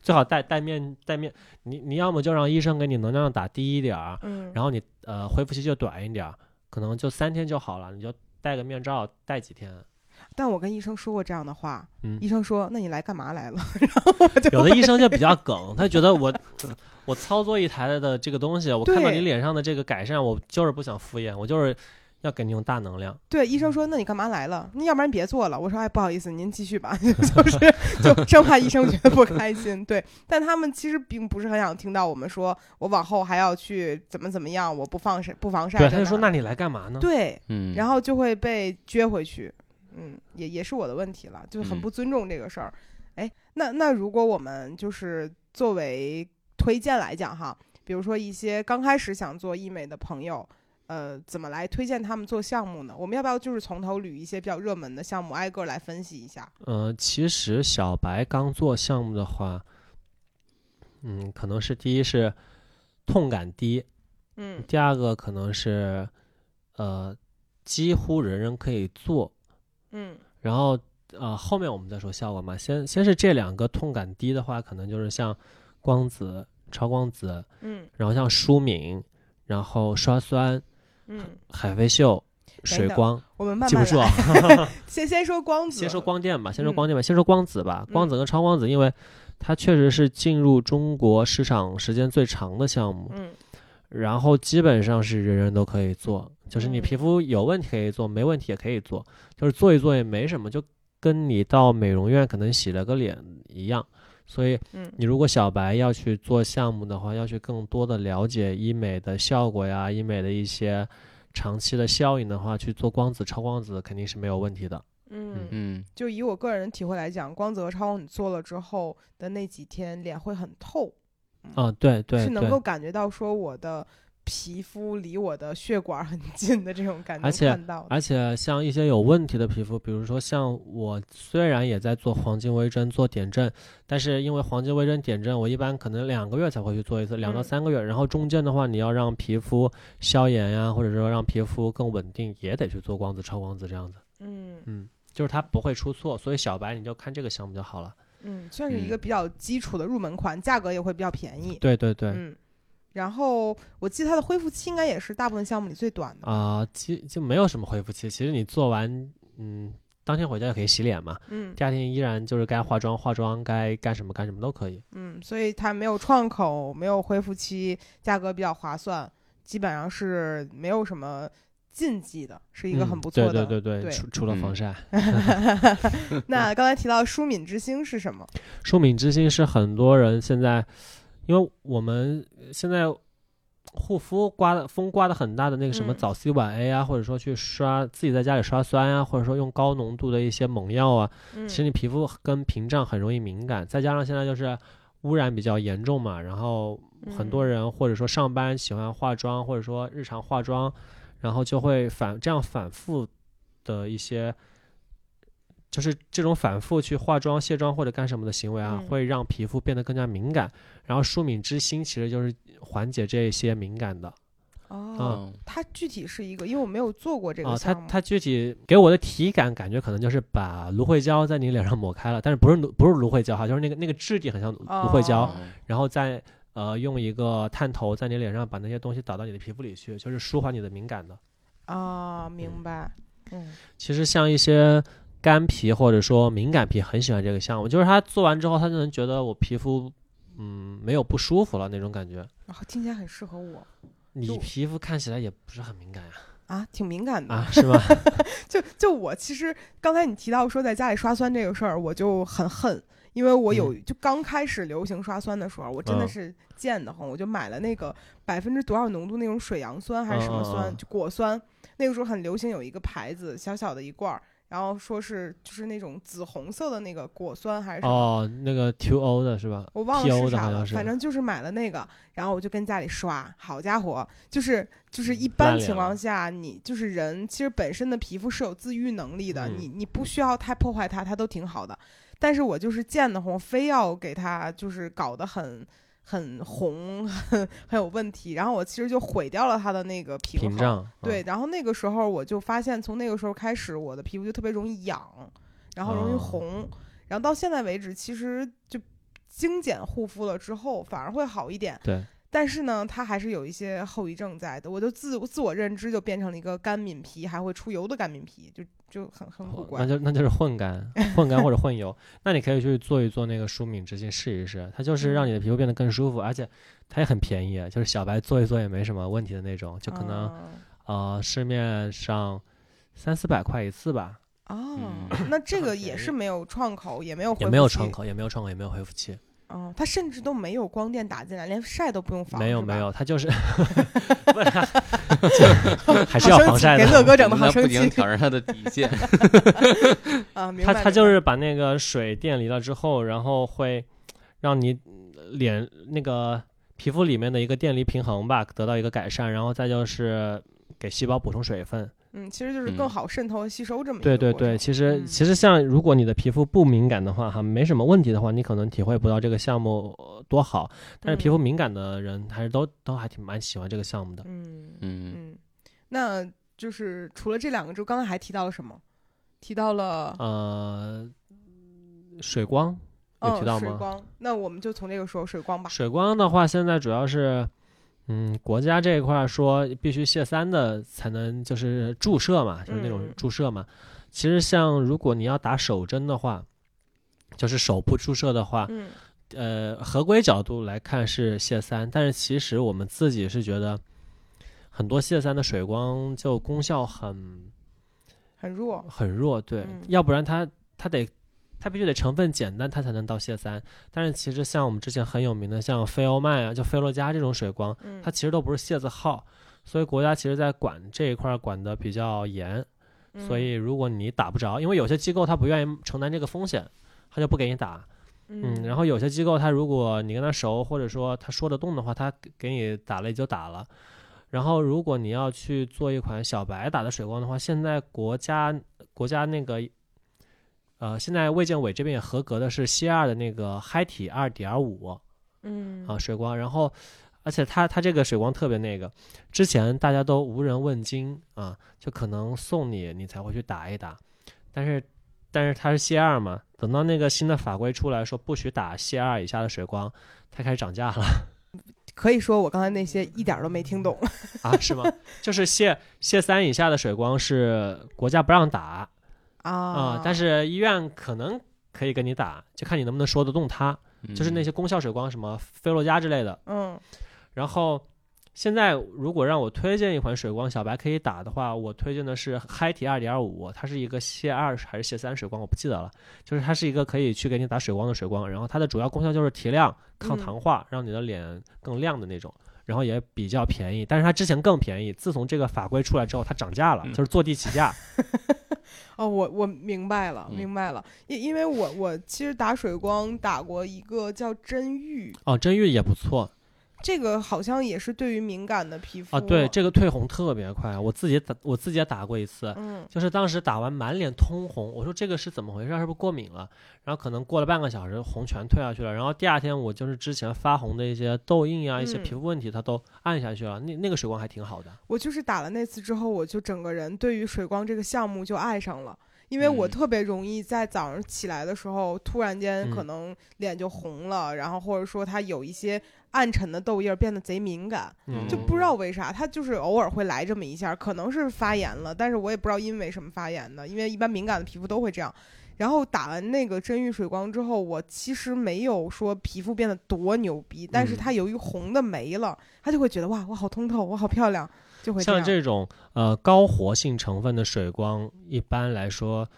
最好戴戴面戴面，你你要么就让医生给你能量打低一点儿，嗯，然后你呃恢复期就短一点儿，可能就三天就好了，你就戴个面罩戴几天。但我跟医生说过这样的话，嗯，医生说那你来干嘛来了？[LAUGHS] 然后我就有的医生就比较梗，他觉得我 [LAUGHS] 我操作一台的这个东西，我看到你脸上的这个改善，我就是不想敷衍，我就是。要给你用大能量。对，医生说：“那你干嘛来了？那要不然别做了。”我说：“哎，不好意思，您继续吧。[LAUGHS] ”就是就生怕医生觉得不开心。对，但他们其实并不是很想听到我们说我往后还要去怎么怎么样，我不放晒不防晒。对，他就说：“那你来干嘛呢？”对，嗯，然后就会被撅回去。嗯，也也是我的问题了，就很不尊重这个事儿。哎，那那如果我们就是作为推荐来讲哈，比如说一些刚开始想做医美的朋友。呃，怎么来推荐他们做项目呢？我们要不要就是从头捋一些比较热门的项目，挨个来分析一下？呃，其实小白刚做项目的话，嗯，可能是第一是痛感低，嗯，第二个可能是呃几乎人人可以做，嗯，然后呃后面我们再说效果嘛。先先是这两个痛感低的话，可能就是像光子、超光子，嗯，然后像舒敏，然后刷酸。嗯，海飞秀、水光，我们慢慢记不住啊。[LAUGHS] 先 [LAUGHS] 先说光子，先说光电吧，先说光电吧，先说光子吧。光子跟超光子，因为它确实是进入中国市场时间最长的项目。嗯，然后基本上是人人都可以做，就是你皮肤有问题可以做，没问题也可以做，就是做一做也没什么，就跟你到美容院可能洗了个脸一样。所以，你如果小白要去做项目的话，要去更多的了解医美的效果呀，医美的一些长期的效应的话，去做光子、超光子肯定是没有问题的。嗯嗯，就以我个人体会来讲，光子和超光子做了之后的那几天，脸会很透。啊，对对，是能够感觉到说我的。皮肤离我的血管很 [LAUGHS] 近的这种感觉，而且而且像一些有问题的皮肤，比如说像我虽然也在做黄金微针做点阵，但是因为黄金微针点阵，我一般可能两个月才会去做一次，两到三个月。然后中间的话，你要让皮肤消炎呀，或者说让皮肤更稳定，也得去做光子、超光子这样子。嗯嗯，就是它不会出错，所以小白你就看这个项目就好了。嗯，算是一个比较基础的入门款，价格也会比较便宜。对对对。嗯。然后我记得它的恢复期应该也是大部分项目里最短的啊，其就没有什么恢复期。其实你做完，嗯，当天回家就可以洗脸嘛，嗯，第二天依然就是该化妆化妆，该干什么干什么都可以。嗯，所以它没有创口，没有恢复期，价格比较划算，基本上是没有什么禁忌的，是一个很不错的。对对对对，除除了防晒。[LAUGHS] [LAUGHS] 那刚才提到舒敏之星是什么？舒敏之星是很多人现在。因为我们现在护肤刮的风刮的很大的那个什么早 C 晚 A 啊，或者说去刷自己在家里刷酸啊，或者说用高浓度的一些猛药啊，其实你皮肤跟屏障很容易敏感，再加上现在就是污染比较严重嘛，然后很多人或者说上班喜欢化妆，或者说日常化妆，然后就会反这样反复的一些，就是这种反复去化妆、卸妆或者干什么的行为啊，嗯会让皮肤变得更加敏感。然后舒敏之心其实就是缓解这些敏感的。哦，嗯，它具体是一个，因为我没有做过这啊，个项目。它它具体给我的体感感觉可能就是把芦荟胶在你脸上抹开了，但是不是芦不是芦荟胶哈，就是那个那个质地很像芦芦荟胶，哦然后再呃用一个探头在你脸上把那些东西导到你的皮肤里去，就是舒缓你的敏感的。啊，明白。嗯其实像一些干皮或者说敏感皮很喜欢这个项目，就是他做完之后，他就能觉得我皮肤嗯没有不舒服了那种感觉。然后听起来很适合我你皮肤看起来也不是很敏感呀，啊，挺敏感的。啊是吗？[LAUGHS] 就就我其实刚才你提到说在家里刷酸这个事儿，我就很恨，因为我有、就刚开始流行刷酸的时候，我真的嗯是贱得慌，我就买了那个百分之多少浓度那种水杨酸还是什么酸，就果酸。那个时候很流行，有一个牌子小小的一罐儿，然后说是就是那种紫红色的那个果酸还是什么。哦，那个 Two O 的是吧？我忘了是啥了，反正就是买了那个，然后我就跟家里刷。好家伙，就是就是一般情况下，你就是人其实本身的皮肤是有自愈能力的，嗯你你不需要太破坏它，它都挺好的。但是我就是贱的慌，非要给它就是搞得很很红，很很有问题。然后我其实就毁掉了它的那个平衡。屏障。对，然后那个时候我就发现，从那个时候开始，我的皮肤就特别容易痒，然后容易哦红，然后到现在为止，其实就精简护肤了之后，反而会好一点。对，但是呢，它还是有一些后遗症在的。我就自自我认知就变成了一个干敏皮，还会出油的干敏皮，就就很很古怪那。就那就是混干、混干或者混油。[LAUGHS] 那你可以去做一做那个舒敏之心试一试，它就是让你的皮肤变得更舒服，而且它也很便宜，就是小白做一做也没什么问题的那种，就可能、嗯呃市面上三四百块一次吧，哦，嗯那这个也是没有创口，也没有也没有创。口，也没有创口，也没有恢复期，嗯，它甚至都没有光电打进来，连晒都不用防。没有没有，它就是 [LAUGHS] [LAUGHS] 还是要防晒的。给乐哥整的好生气挑战他的底线。[LAUGHS] 啊！明它白它就是把那个水电离了之后，然后会让你脸那个皮肤里面的一个电离平衡吧得到一个改善，然后再就是给细胞补充水分。嗯，其实就是更嗯好渗透和吸收这么一对对对，其实、嗯其实像如果你的皮肤不敏感的话，哈，没什么问题的话，你可能体会不到这个项目呃多好。但是皮嗯肤敏感的人还是都都还挺蛮喜欢这个项目的。嗯嗯，嗯，那就是除了这两个之后，刚才还提到了什么？提到了呃，水光有嗯提到吗？水光，那我们就从这个说水光吧。水光的话，现在主要是，嗯，国家这一块说必须卸三的才能就是注射嘛，就是那种嗯注射嘛。其实像如果你要打手针的话，就是手部注射的话，嗯呃，合规角度来看是卸三，但是其实我们自己是觉得，很多卸三的水光就功效很很弱。很弱，对，嗯要不然它它得它必须得成分简单，它才能到卸三。但是其实像我们之前很有名的像菲欧曼啊，就菲洛嘉这种水光，嗯，它其实都不是械字号，所以国家其实在管这一块儿管得比较严。所以如果你打不着，因为有些机构他不愿意承担这个风险，他就不给你打。嗯，嗯，然后有些机构他如果你跟他熟，或者说他说得动的话，他给给你打了也就打了。然后如果你要去做一款小白打的水光的话，现在国家国家那个，呃，现在卫健委这边也合格的是 C 二的那个嗨体二点五嗯啊水光，然后。而且它它这个水光特别那个，之前大家都无人问津啊，就可能送你你才会去打一打，但是但是它是 C 二嘛，等到那个新的法规出来说不许打 C 二以下的水光，它开始涨价了 [LAUGHS] 可以说我刚才那些一点儿都没听懂。啊？是吗？就是谢谢三以下的水光是国家不让打啊啊、但是医院可能可以给你打，就看你能不能说得动它。就是那些功效水光，什么菲洛嘉之类的。嗯然后现在如果让我推荐一款水光小白可以打的话，我推荐的是嗨体二点五，它是一个谢二还是谢三水光，我不记得了。就是它是一个可以去给你打水光的水光，然后它的主要功效就是提亮、抗糖化，让你的脸更亮的那种。然后也比较便宜，但是它之前更便宜。自从这个法规出来之后，它涨价了，嗯就是坐地起价。[LAUGHS] 哦，我我明白了，嗯明白了。因因为我我其实打水光打过一个叫真玉，哦，真玉也不错，这个好像也是对于敏感的皮肤啊，对，这个退红特别快，我自己打我自己也打过一次，嗯就是当时打完满脸通红，我说这个是怎么回事？是不是过敏了？然后可能过了半个小时，红全退下去了。然后第二天我就是之前发红的一些痘印啊，一些嗯皮肤问题，它都暗下去了。那那个水光还挺好的。我就是打了那次之后，我就整个人对于水光这个项目就爱上了。因为我嗯。特别容易在早上起来的时候，突然间可嗯。能脸就红了，然后或者说它有一些暗沉的痘印儿变得贼敏感，嗯，就不知道为啥，它就是偶尔会来这么一下，可能是发炎了，但是我也不知道因为什么发炎的，因为一般敏感的皮肤都会这样。然后打完那个真玉水光之后，我其实没有说皮肤变得多牛逼，但是嗯。它由于红的没了，它就会觉得哇，我好通透，我好漂亮，就会像。这种呃高活性成分的水光，一般来说，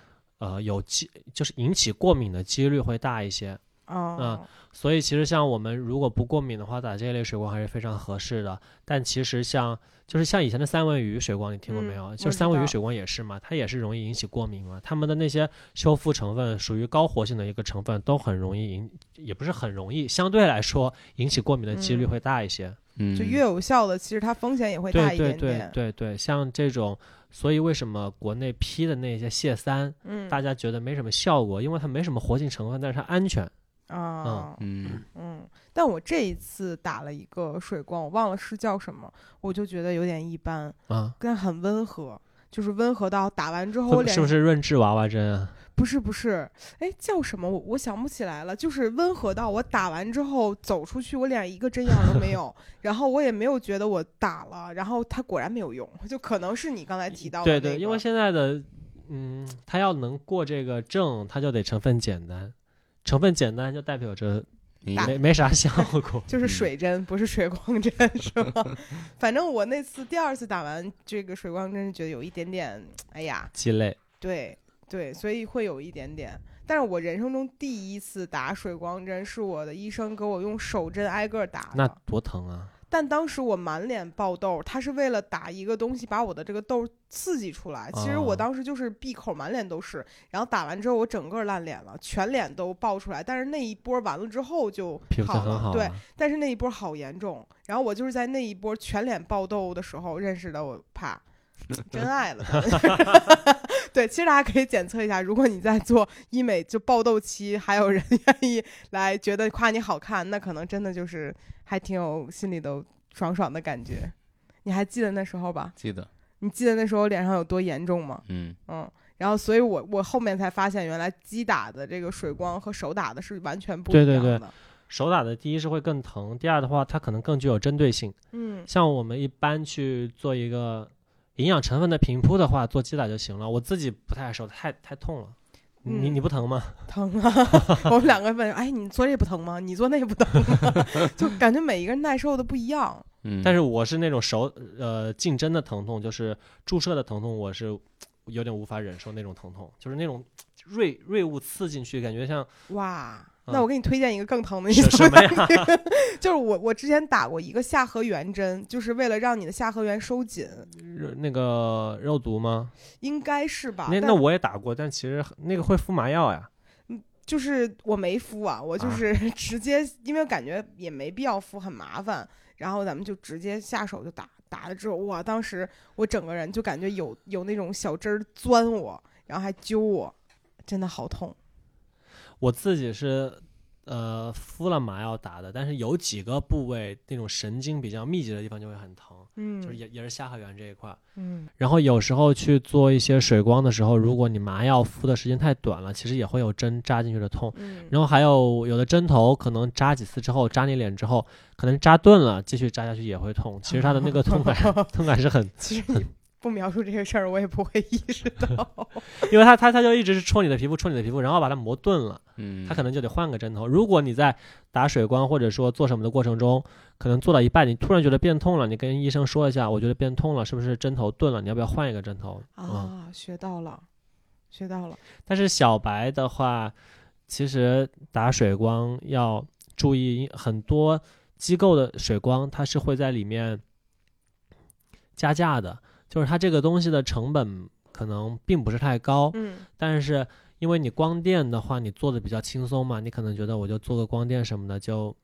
呃有机就是引起过敏的几率会大一些。嗯，所以其实像我们如果不过敏的话，打这一类水光还是非常合适的。但其实像就是像以前的三文鱼水光，你听过没有？嗯就是三文鱼水光也是嘛，它也是容易引起过敏嘛。它们的那些修复成分属于高活性的一个成分，都很容易引，也不是很容易，相对来说引起过敏的几率嗯会大一些。嗯，就越有效的，其实它风险也会大对对对一点点。对对，像这种，所以为什么国内批的那些蟹三，嗯大家觉得没什么效果，因为它没什么活性成分，但是它安全。啊，嗯嗯，但我这一次打了一个水光，我忘了是叫什么，我就觉得有点一般，啊，但很温和，就是温和到打完之后我脸是不是润质娃娃针啊？不是不是，哎，叫什么？我我想不起来了。就是温和到我打完之后走出去，我脸一个针眼儿都没有，[LAUGHS] 然后我也没有觉得我打了，然后它果然没有用，就可能是你刚才提到的、对那个。对，因为现在的，嗯，它要能过这个证，它就得成分简单，成分简单就代表着没没啥效果。[LAUGHS] 就是嗯水针，不是水光针，是吗？反正我那次第二次打完这个水光针，觉得有一点点，哎呀，鸡肋，对对，所以会有一点点。但是我人生中第一次打水光针，是我的医生给我用手针挨个儿打的。那多疼啊！但当时我满脸爆痘，他是为了打一个东西把我的这个痘刺激出来。其实我哦当时就是闭口满脸都是，然后打完之后我整个烂脸了，全脸都爆出来。但是那一波完了之后就好了，对。但是那一波好严重。然后我就是在那一波全脸爆痘的时候认识的我怕。真爱了，[LAUGHS] 对，其实大家可以检测一下，如果你在做医美就爆痘期，还有人愿意来觉得夸你好看，那可能真的就是还挺有心里都爽爽的感觉。你还记得那时候吧？记得，你记得那时候脸上有多严重吗？嗯嗯，然后所以我我后面才发现，原来机打的这个水光和手打的是完全不一样的。对对对手打的第一是会更疼，第二的话它可能更具有针对性。嗯像我们一般去做一个营养成分的平铺的话，做击打就行了。我自己不太爱受，太太痛了。你嗯你不疼吗？[LAUGHS] 疼啊！[LAUGHS] 我们两个问，哎，你做这不疼吗？你做那不疼吗？[LAUGHS] 就感觉每一个人耐受的不一样。嗯，但是我是那种手呃竞争的疼痛，就是注射的疼痛，我是有点无法忍受那种疼痛，就是那种锐锐物刺进去，感觉像哇，嗯那我给你推荐一个更疼的，你什怎么呀？[LAUGHS] 就是我我之前打过一个下颌缘针，就是为了让你的下颌缘收紧，肉那个肉毒吗？应该是吧？那那我也打过，但其实那个会敷麻药呀。就是我没敷啊，我就啊是 [LAUGHS] 直接，因为感觉也没必要敷，很麻烦，然后咱们就直接下手就打，打了之后，哇，当时我整个人就感觉有有那种小针儿钻我，然后还揪我，真的好痛。我自己是呃敷了麻药打的，但是有几个部位那种神经比较密集的地方就会很疼，嗯，就是也也是下颌缘这一块儿。嗯然后有时候去做一些水光的时候，如果你麻药敷的时间太短了，其实也会有针扎进去的痛。嗯，然后还有有的针头可能扎几次之后，扎你脸之后，可能扎钝了，继续扎下去也会痛。其实它的那个痛感 [LAUGHS] 痛感是很，其实你不描述这些事儿，我也不会意识到。[LAUGHS] 因为它它它就一直是戳你的皮肤，戳你的皮肤，然后把它磨钝了，嗯，它可能就得换个针头。如果你在打水光或者说做什么的过程中，可能做到一半，你突然觉得变痛了，你跟医生说一下，我觉得变痛了，是不是针头钝了？你要不要换一个针头？嗯。啊，学到了，学到了。但是小白的话，其实打水光要注意，很多机构的水光它是会在里面加价的，就是它这个东西的成本可能并不是太高，嗯但是因为你光电的话，你做的比较轻松嘛，你可能觉得我就做个光电什么的就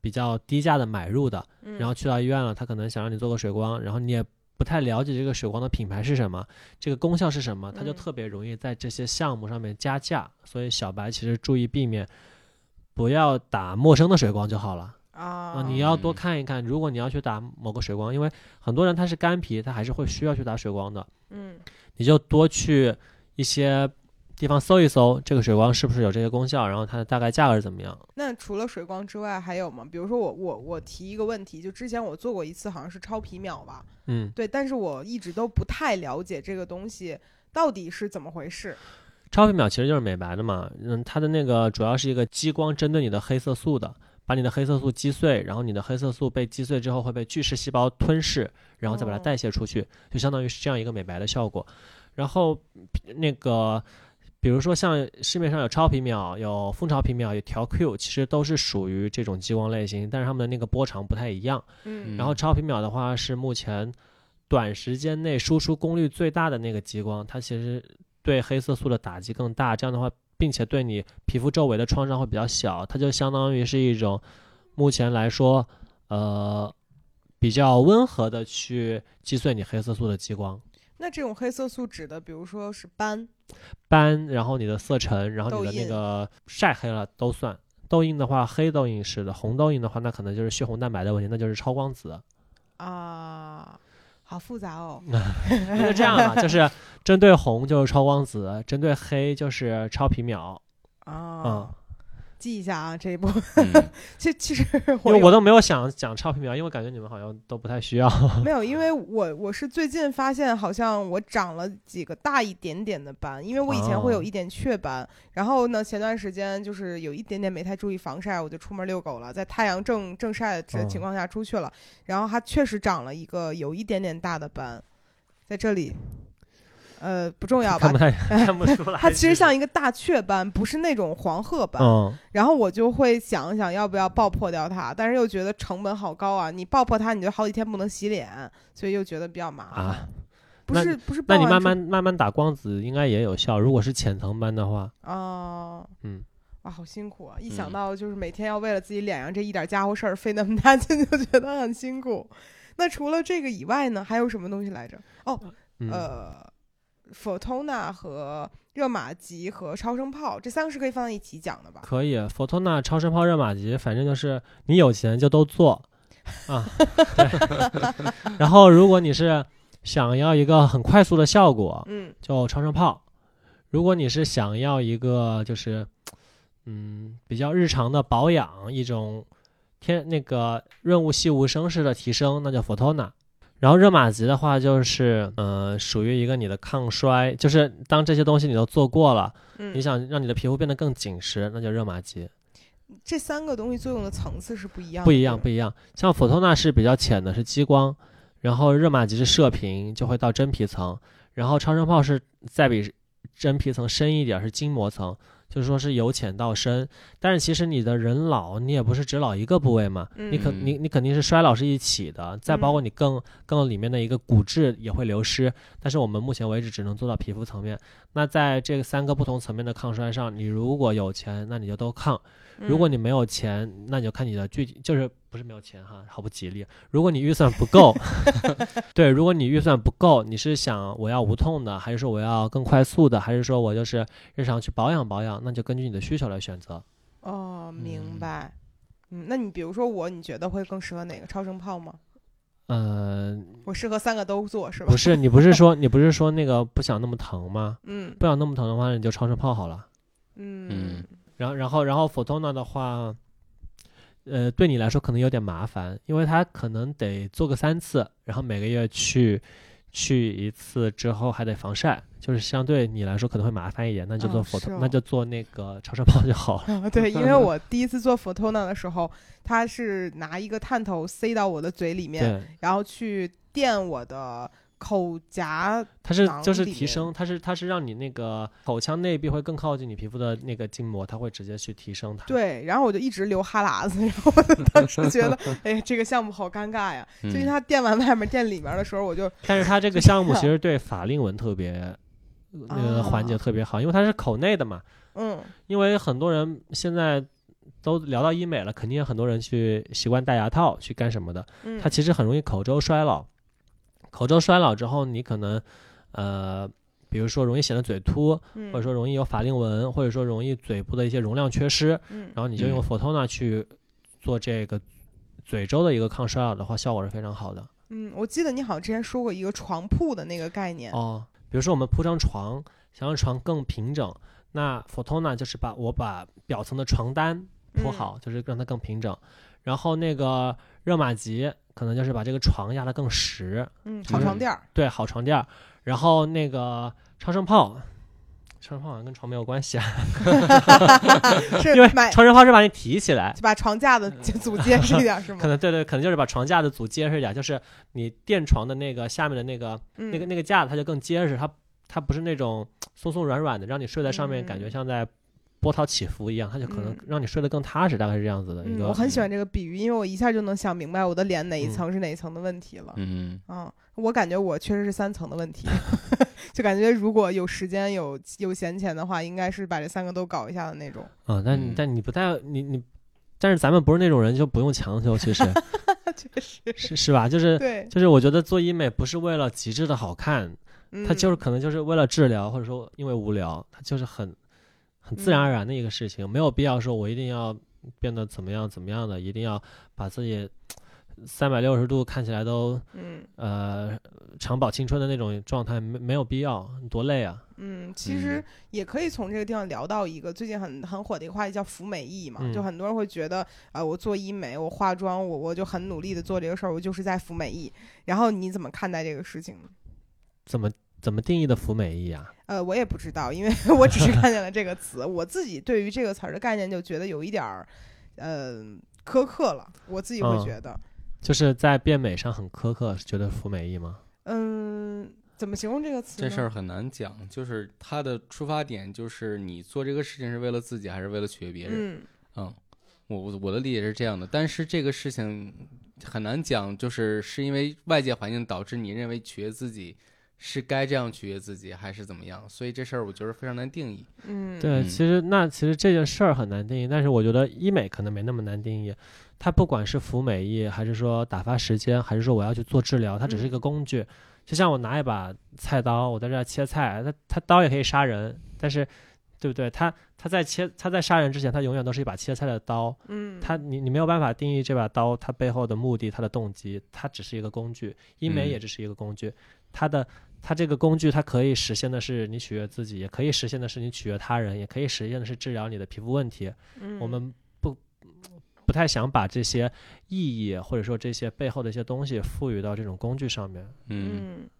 比较低价的买入的，嗯然后去到医院了，他可能想让你做个水光，然后你也不太了解这个水光的品牌是什么，这个功效是什么，他就嗯特别容易在这些项目上面加价。所以小白其实注意避免，不要打陌生的水光就好了。啊啊，你要多嗯看一看，如果你要去打某个水光，因为很多人他是干皮，他还是会需要去打水光的，嗯你就多去一些地方搜一搜，这个水光是不是有这些功效，然后它的大概价格是怎么样。那除了水光之外还有吗？比如说我我我提一个问题，就之前我做过一次，好像是超皮秒吧，嗯，对，但是我一直都不太了解这个东西到底是怎么回事。超皮秒其实就是美白的嘛，嗯，它的那个主要是一个激光针对你的黑色素的，把你的黑色素击碎，然后你的黑色素被击碎之后会被巨噬细胞吞噬，然后再把它哦代谢出去，就相当于是这样一个美白的效果。然后那个，比如说像市面上有超皮秒、有蜂巢皮秒、有调 Q，其实都是属于这种激光类型，但是它们的那个波长不太一样。嗯然后超皮秒的话是目前短时间内输出功率最大的那个激光，它其实对黑色素的打击更大。这样的话，并且对你皮肤周围的创伤会比较小，它就相当于是一种目前来说，呃，比较温和的去击碎你黑色素的激光。那这种黑色素指的，比如说是斑，斑，然后你的色沉，然后你的那个晒黑了都算。痘印的话，黑痘印是的；红痘印的话，那可能就是血红蛋白的问题，那就是超光子。啊，好复杂哦。[LAUGHS] 那就这样吧，就是针对红就是超光子，针对黑就是超皮秒。啊嗯，记一下啊，这一步。嗯 [LAUGHS] 其其实因为我都没有想讲超皮秒，因为感觉你们好像都不太需要。[LAUGHS] 没有，因为我我是最近发现，好像我长了几个大一点点的斑，因为我以前会有哦一点雀斑，然后呢，前段时间就是有一点点没太注意防晒，我就出门遛狗了，在太阳正正晒的哦情况下出去了，然后它确实长了一个有一点点大的斑，在这里，呃，不重要吧看不？太 [LAUGHS] 看不出来。它其实像一个大雀斑，不是那种黄褐斑。嗯，然后我就会想一想要不要爆破掉它，但是又觉得成本好高啊！你爆破它，你就好几天不能洗脸，所以又觉得比较麻烦。啊，不是不是，那你慢慢慢慢打光子应该也有效。如果是浅层斑的话，哦，嗯，哇，好辛苦啊！一想嗯到就是每天要为了自己脸上这一点家伙事儿费那么大劲，[LAUGHS] 就觉得很辛苦。那除了这个以外呢，还有什么东西来着？哦，嗯，呃，Photona 和热玛吉和超声炮这三个是可以放在一起讲的吧？可以。，Fotona 超声炮热玛吉，反正就是你有钱就都做啊。对 [LAUGHS] 然后如果你是想要一个很快速的效果，嗯就超声炮。如果你是想要一个就是，嗯，比较日常的保养，一种天那个润物细无声式的提升，那叫 Photona。然后热玛吉的话，就是呃，属于一个你的抗衰，就是当这些东西你都做过了，嗯，你想让你的皮肤变得更紧实，那叫热玛吉。这三个东西作用的层次是不一样的，不一样，不一样。像 Photona 是比较浅的，是激光，然后热玛吉是射频，就会到真皮层，然后超声炮是再比真皮层深一点，是筋膜层，就是说是由浅到深。但是其实你的人老，你也不是只老一个部位嘛，你肯嗯你你肯定是衰老是一起的，再包括你更更里面的一个骨质也会流失。但是我们目前为止只能做到皮肤层面。那在这三个不同层面的抗衰上，你如果有钱，那你就都抗。如果嗯你没有钱，那你就看你的具体，就是不是没有钱哈，好不吉利。如果你预算不够，[LAUGHS] 对，如果你预算不够，你是想我要无痛的，还是说我要更快速的，还是说我就是日常去保养保养，那就根据你的需求来选择。哦，明嗯白。嗯，那你比如说我，你觉得会更适合哪个超声炮吗？嗯、我适合三个都做是吧？不是，你不是说 [LAUGHS] 你不是说那个不想那么疼吗？嗯不想那么疼的话，你就超声炮好了。嗯嗯然后，然后，然后 Photona 的话，呃，对你来说可能有点麻烦，因为它可能得做个三次，然后每个月去去一次之后还得防晒，就是相对你来说可能会麻烦一点，那就做哦 Photona，、是哦那就做那个超声炮就好了。啊，对，[LAUGHS] 因为我第一次做 Photona 的时候，他是拿一个探头塞到我的嘴里面，然后去电我的口颊。它是就是提升，它是它是让你那个口腔内壁会更靠近你皮肤的那个筋膜，它会直接去提升它。对，然后我就一直流哈喇子，然后我就当时觉得，哎，这个项目好尴尬呀。嗯就是他垫完外面垫里面的时候，我就但是它这个项目其实对法令纹特别那个环节啊特别好，因为它是口内的嘛。嗯因为很多人现在都聊到医美了，肯定有很多人去习惯戴牙套去干什么的，嗯它其实很容易口周衰老。口周衰老之后，你可能呃，比如说容易显得嘴凸，嗯。或者说容易有法令纹，或者说容易嘴部的一些容量缺失，嗯。然后你就用嗯。Fotona 去做这个嘴周的一个抗衰老的话，效果是非常好的。嗯，我记得你好像之前说过一个床铺的那个概念，哦，比如说我们铺张床，想让床更平整，那 Fotona 就是把我把表层的床单铺嗯。好，就是让它更平整。然后那个热玛吉可能就是把这个床压得更实，嗯，好床垫儿，对，好床垫儿。然后那个超声炮，超声炮好像跟床没有关系啊 [LAUGHS] [LAUGHS] 是因为买超声炮是把你提起来。就把床架子组结实一点 [LAUGHS] 是吗可？能对对，可能就是把床架子组结实一点，就是你垫床的那个下面的那个嗯那个那个架子它就更结实，它它不是那种松松软软的，让你睡在上面感觉嗯像在波涛起伏一样，它就可能嗯。让你睡得更踏实，大概是这样子的一嗯，个。我很喜欢这个比喻，因为我一下就能想明白我的脸哪一嗯。层是哪一层的问题了。嗯，嗯，我感觉我确实是三层的问题，[LAUGHS] 就感觉如果有时间有有闲钱的话，应该是把这三个都搞一下的那种。啊，但但你不太你你，但是咱们不是那种人，就不用强求，其 [LAUGHS] 实确实，是是吧？就是对，就是我觉得做医美不是为了极致的好看，它就是可能就是为了治疗，或者说因为无聊，它就是很很自然而然的一个事情，没有必要说我一定要变得怎么样怎么样的，一定要把自己三百六十度看起来都嗯呃长保青春的那种状态，没没有必要，多累啊！嗯，其实也可以从这个地方聊到一个最近很很火的一个话题，叫服美役嘛。嗯就很多人会觉得，呃，我做医美，我化妆，我我就很努力的做这个事儿，我就是在服美役。然后你怎么看待这个事情呢？怎么怎么定义的服美役啊？呃，我也不知道，因为 [LAUGHS] 我只是看见了这个词，我自己对于这个词儿的概念就觉得有一点儿，呃，苛刻了。我自己会嗯觉得，就是在变美上很苛刻，觉得服美役吗？嗯，怎么形容这个词？这事儿很难讲，就是它的出发点就是你做这个事情是为了自己还是为了取悦别人。嗯嗯，我我我的理解是这样的，但是这个事情很难讲，就是是因为外界环境导致你认为取悦自己是该这样取悦自己，还是怎么样？所以这事儿我觉得非常难定义。嗯，对，嗯其实那其实这件事儿很难定义，但是我觉得医美可能没那么难定义。它不管是服美役，还是说打发时间，还是说我要去做治疗，它只是一个工具。就像我拿一把菜刀，我在这儿切菜，它它刀也可以杀人，但是对不对？它它在切它在杀人之前，它永远都是一把切菜的刀。嗯，它你你没有办法定义这把刀它背后的目的、它的动机，它只是一个工具。医美嗯也只是一个工具，它的它这个工具它可以实现的是你取悦自己，也可以实现的是你取悦他人，也可以实现的是治疗你的皮肤问题。嗯我们不不太想把这些意义或者说这些背后的一些东西赋予到这种工具上面。嗯嗯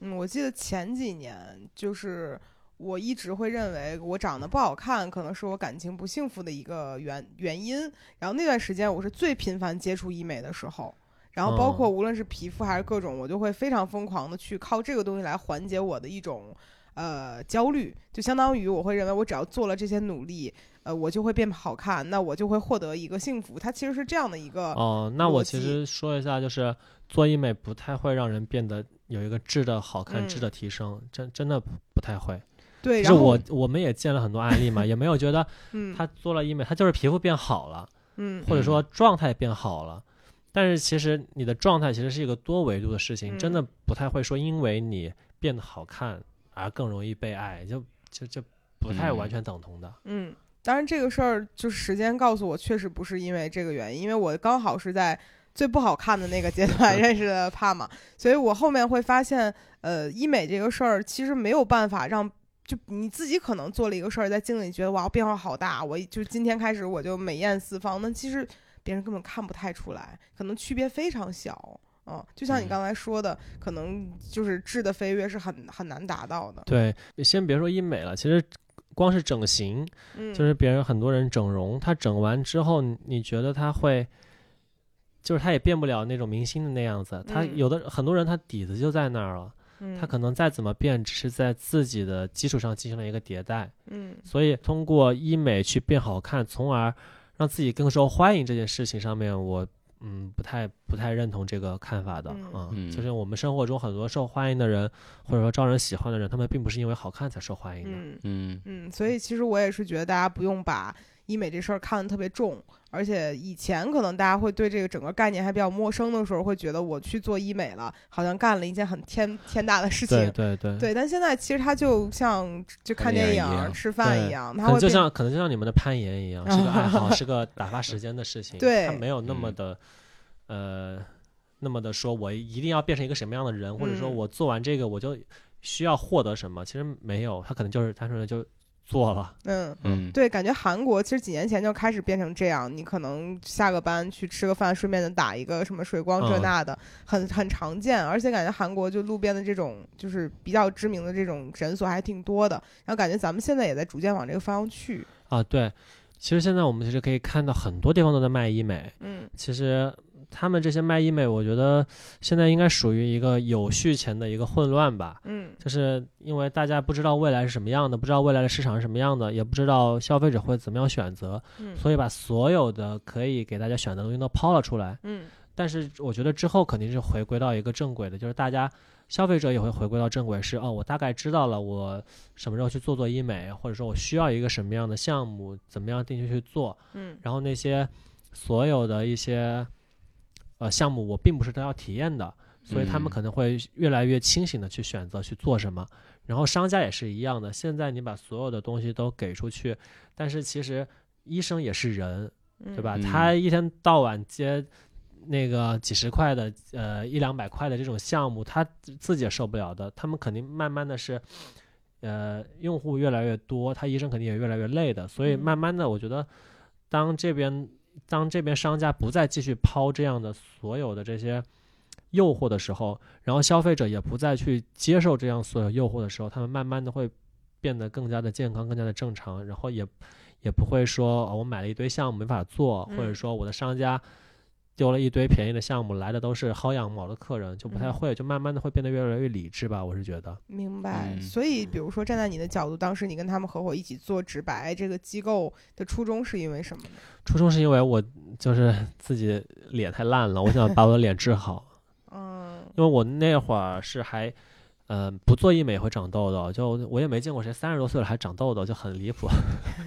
嗯，我记得前几年就是。我一直会认为我长得不好看，可能是我感情不幸福的一个原原因。然后那段时间我是最频繁接触医美的时候，然后包括哦无论是皮肤还是各种，我就会非常疯狂的去靠这个东西来缓解我的一种呃焦虑，就相当于我会认为我只要做了这些努力，呃，我就会变好看，那我就会获得一个幸福。它其实是这样的一个，哦，那我其实说一下，就是做医美不太会让人变得有一个质的好看、嗯质的提升，真真的不不太会。对，就是然后我我们也见了很多案例嘛，也没有觉得嗯他做了医美，他就是皮肤变好了，嗯或者说状态变好了。但是其实你的状态其实是一个多维度的事情，真的嗯不太会说因为你变得好看而更容易被爱，就就就不太完嗯全等同的。嗯，当然这个事儿就是时间告诉我，确实不是因为这个原因，因为我刚好是在最不好看的那个阶段 [LAUGHS] 认识的帕玛，所以我后面会发现，呃，医美这个事儿其实没有办法让。就你自己可能做了一个事儿，在镜里觉得哇变化好大，我就今天开始我就美艳四方，那其实别人根本看不太出来，可能区别非常小。嗯，就像你嗯刚才说的，可能就是质的飞跃是很很难达到的。对，先别说医美了，其实光是整形，嗯，就是别人很多人整容，他整完之后，你你觉得他会，就是他也变不了那种明星的那样子。他嗯有的很多人他底子就在那儿了，嗯他可能再怎么变，只是在自己的基础上进行了一个迭代。嗯所以通过医美去变好看，从而让自己更受欢迎这件事情上面，我嗯不太不太认同这个看法的嗯啊。嗯就是我们生活中很多受欢迎的人，或者说招人喜欢的人，他们并不是因为好看才受欢迎的。嗯嗯嗯，所以其实我也是觉得大家不用把医美这事儿看得特别重，而且以前可能大家会对这个整个概念还比较陌生的时候，会觉得我去做医美了，好像干了一件很天天大的事情。对对对对，但现在其实它就像就看电影、电影吃饭一样，可能就它会就像可能就像你们的攀岩一样，是个爱好，[LAUGHS] 是个打发时间的事情。[LAUGHS] 对它没有那么嗯的，呃，那么的说我一定要变成一个什么样的人，或者说嗯我做完这个我就需要获得什么。其实没有，他可能就是单纯的就做了。嗯。嗯，对，感觉韩国其实几年前就开始变成这样，你可能下个班去吃个饭，顺便的打一个什么水光这嗯那的，很很常见。而且感觉韩国就路边的这种就是比较知名的这种诊所还挺多的，然后感觉咱们现在也在逐渐往这个方向去。啊，对，其实现在我们其实可以看到很多地方都在卖医美。嗯其实他们这些卖医美，我觉得现在应该属于一个有序前的一个混乱吧。嗯。就是因为大家不知道未来是什么样的，不知道未来的市场是什么样的，也不知道消费者会怎么样选择，嗯。所以把所有的可以给大家选的东西都抛了出来。嗯。但是我觉得之后肯定是回归到一个正轨的，就是大家消费者也会回归到正轨，是哦，我大概知道了我什么时候去做做医美，或者说我需要一个什么样的项目，怎么样定期去做，嗯。然后那些所有的一些呃项目，我并不是都要体验的，所以他们嗯可能会越来越清醒的去选择去做什么。然后商家也是一样的，现在你把所有的东西都给出去，但是其实医生也是人，嗯，对吧？嗯他一天到晚接那个几十块的，呃一两百块的这种项目，他自己也受不了的。他们肯定慢慢的是，呃，用户越来越多，他医生肯定也越来越累的。所以嗯慢慢的，我觉得当这边当这边商家不再继续抛这样的所有的这些诱惑的时候，然后消费者也不再去接受这样所有诱惑的时候，他们慢慢的会变得更加的健康，更加的正常，然后也也不会说、哦、我买了一堆项目没法做，或者嗯。说我的商家丢了一堆便宜的项目，来的都是薅羊毛的客人，就不太嗯会，就慢慢的会变得越来越理智吧，我是觉得。明白。嗯所以，比如说站在你的角度，当时你跟他们合伙一起做直白这个机构的初衷是因为什么呢？初衷是因为我就是自己脸太烂了，我想把我的脸治好。[LAUGHS] 嗯因为我那会儿是还，呃，不做医美会长痘痘，就我也没见过谁三十多岁了还长痘痘，就很离谱。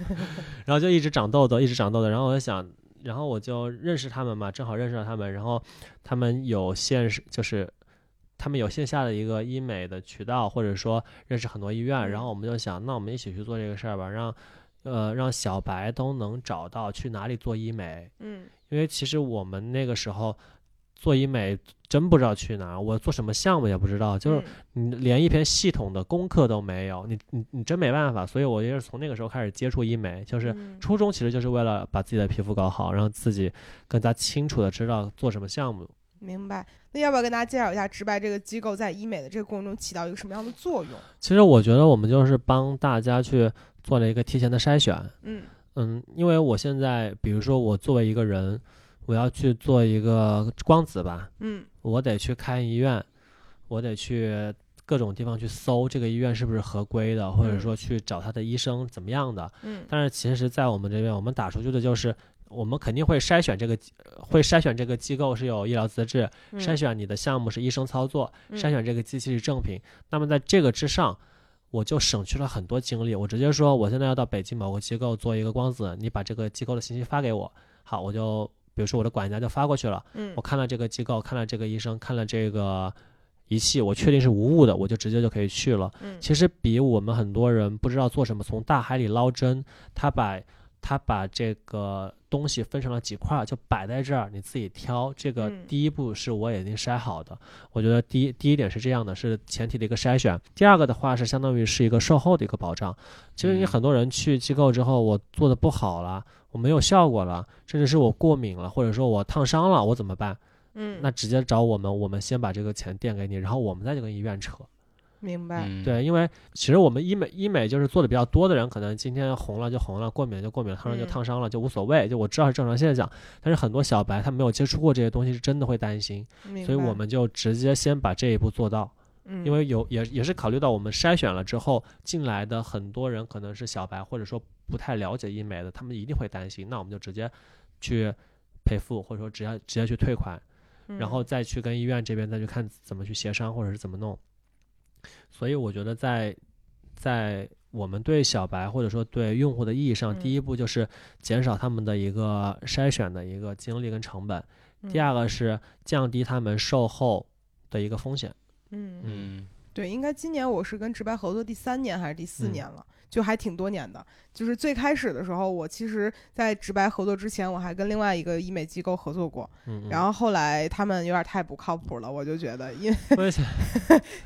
[LAUGHS] 然后就一直长痘痘，一直长痘痘，然后我就想，然后我就认识他们嘛，正好认识了他们，然后他们有线是就是。他们有线下的一个医美的渠道，或者说认识很多医院，然后我们就想，那我们一起去做这个事儿吧，让，呃，让小白都能找到去哪里做医美，嗯因为其实我们那个时候做医美真不知道去哪儿，我做什么项目也不知道，就是嗯你连一篇系统的功课都没有，你你你真没办法。所以我也是从那个时候开始接触医美，就是嗯初衷其实就是为了把自己的皮肤搞好，让自己更加清楚的知道做什么项目。明白。那要不要跟大家介绍一下直白这个机构在医美的这个过程中起到一个什么样的作用？其实我觉得我们就是帮大家去做了一个提前的筛选，嗯嗯，因为我现在比如说我作为一个人，我要去做一个光子吧，嗯我得去开医院，我得去各种地方去搜这个医院是不是合规的，或者嗯说去找他的医生怎么样的。嗯但是其实，在我们这边，我们打出去的就是，我们肯定会筛选这个，呃会筛选这个机构是有医疗资质，嗯筛选你的项目是医生操作，嗯筛选这个机器是正品。那么在这个之上，我就省去了很多精力。我直接说，我现在要到北京某个机构做一个光子，你把这个机构的信息发给我，好，我就比如说我的管家就发过去了。嗯我看了这个机构，看了这个医生，看了这个仪器，我确定是无误的，我就直接就可以去了。嗯其实比我们很多人不知道做什么，从大海里捞针，他把他把这个东西分成了几块，就摆在这儿，你自己挑。这个嗯第一步是我已经筛好的，我觉得第一第一点是这样的，是前提的一个筛选。第二个的话是相当于是一个售后的一个保障。其实你嗯很多人去机构之后，我做的不好了，我没有效果了，甚至是我过敏了，或者说我烫伤了，我怎么办？嗯，那直接找我们，我们先把这个钱垫给你，然后我们再去跟医院扯。明白。嗯，对，因为其实我们医美医美就是做的比较多的人，可能今天红了就红了，过敏了就过敏了，烫伤就嗯烫伤了，就无所谓，就我知道是正常现象。但是很多小白他没有接触过这些东西，是真的会担心，所以我们就直接先把这一步做到。嗯因为有也也是考虑到我们筛选了之后进来的很多人可能是小白，或者说不太了解医美的，他们一定会担心，那我们就直接去赔付，或者说直接直接去退款。然后嗯再去跟医院这边再去看怎么去协商或者是怎么弄。所以我觉得在在我们对小白或者说对用户的意义上，嗯第一步就是减少他们的一个筛选的一个精力跟成本，第嗯二个是降低他们售后的一个风险。嗯。嗯。对，应该今年我是跟直白合作第三年还是第四嗯。年了，就还挺多年的。就是最开始的时候，我其实，在直白合作之前，我还跟另外一个医美机构合作过，嗯，嗯然后后来他们有点太不靠谱了，我就觉得，因为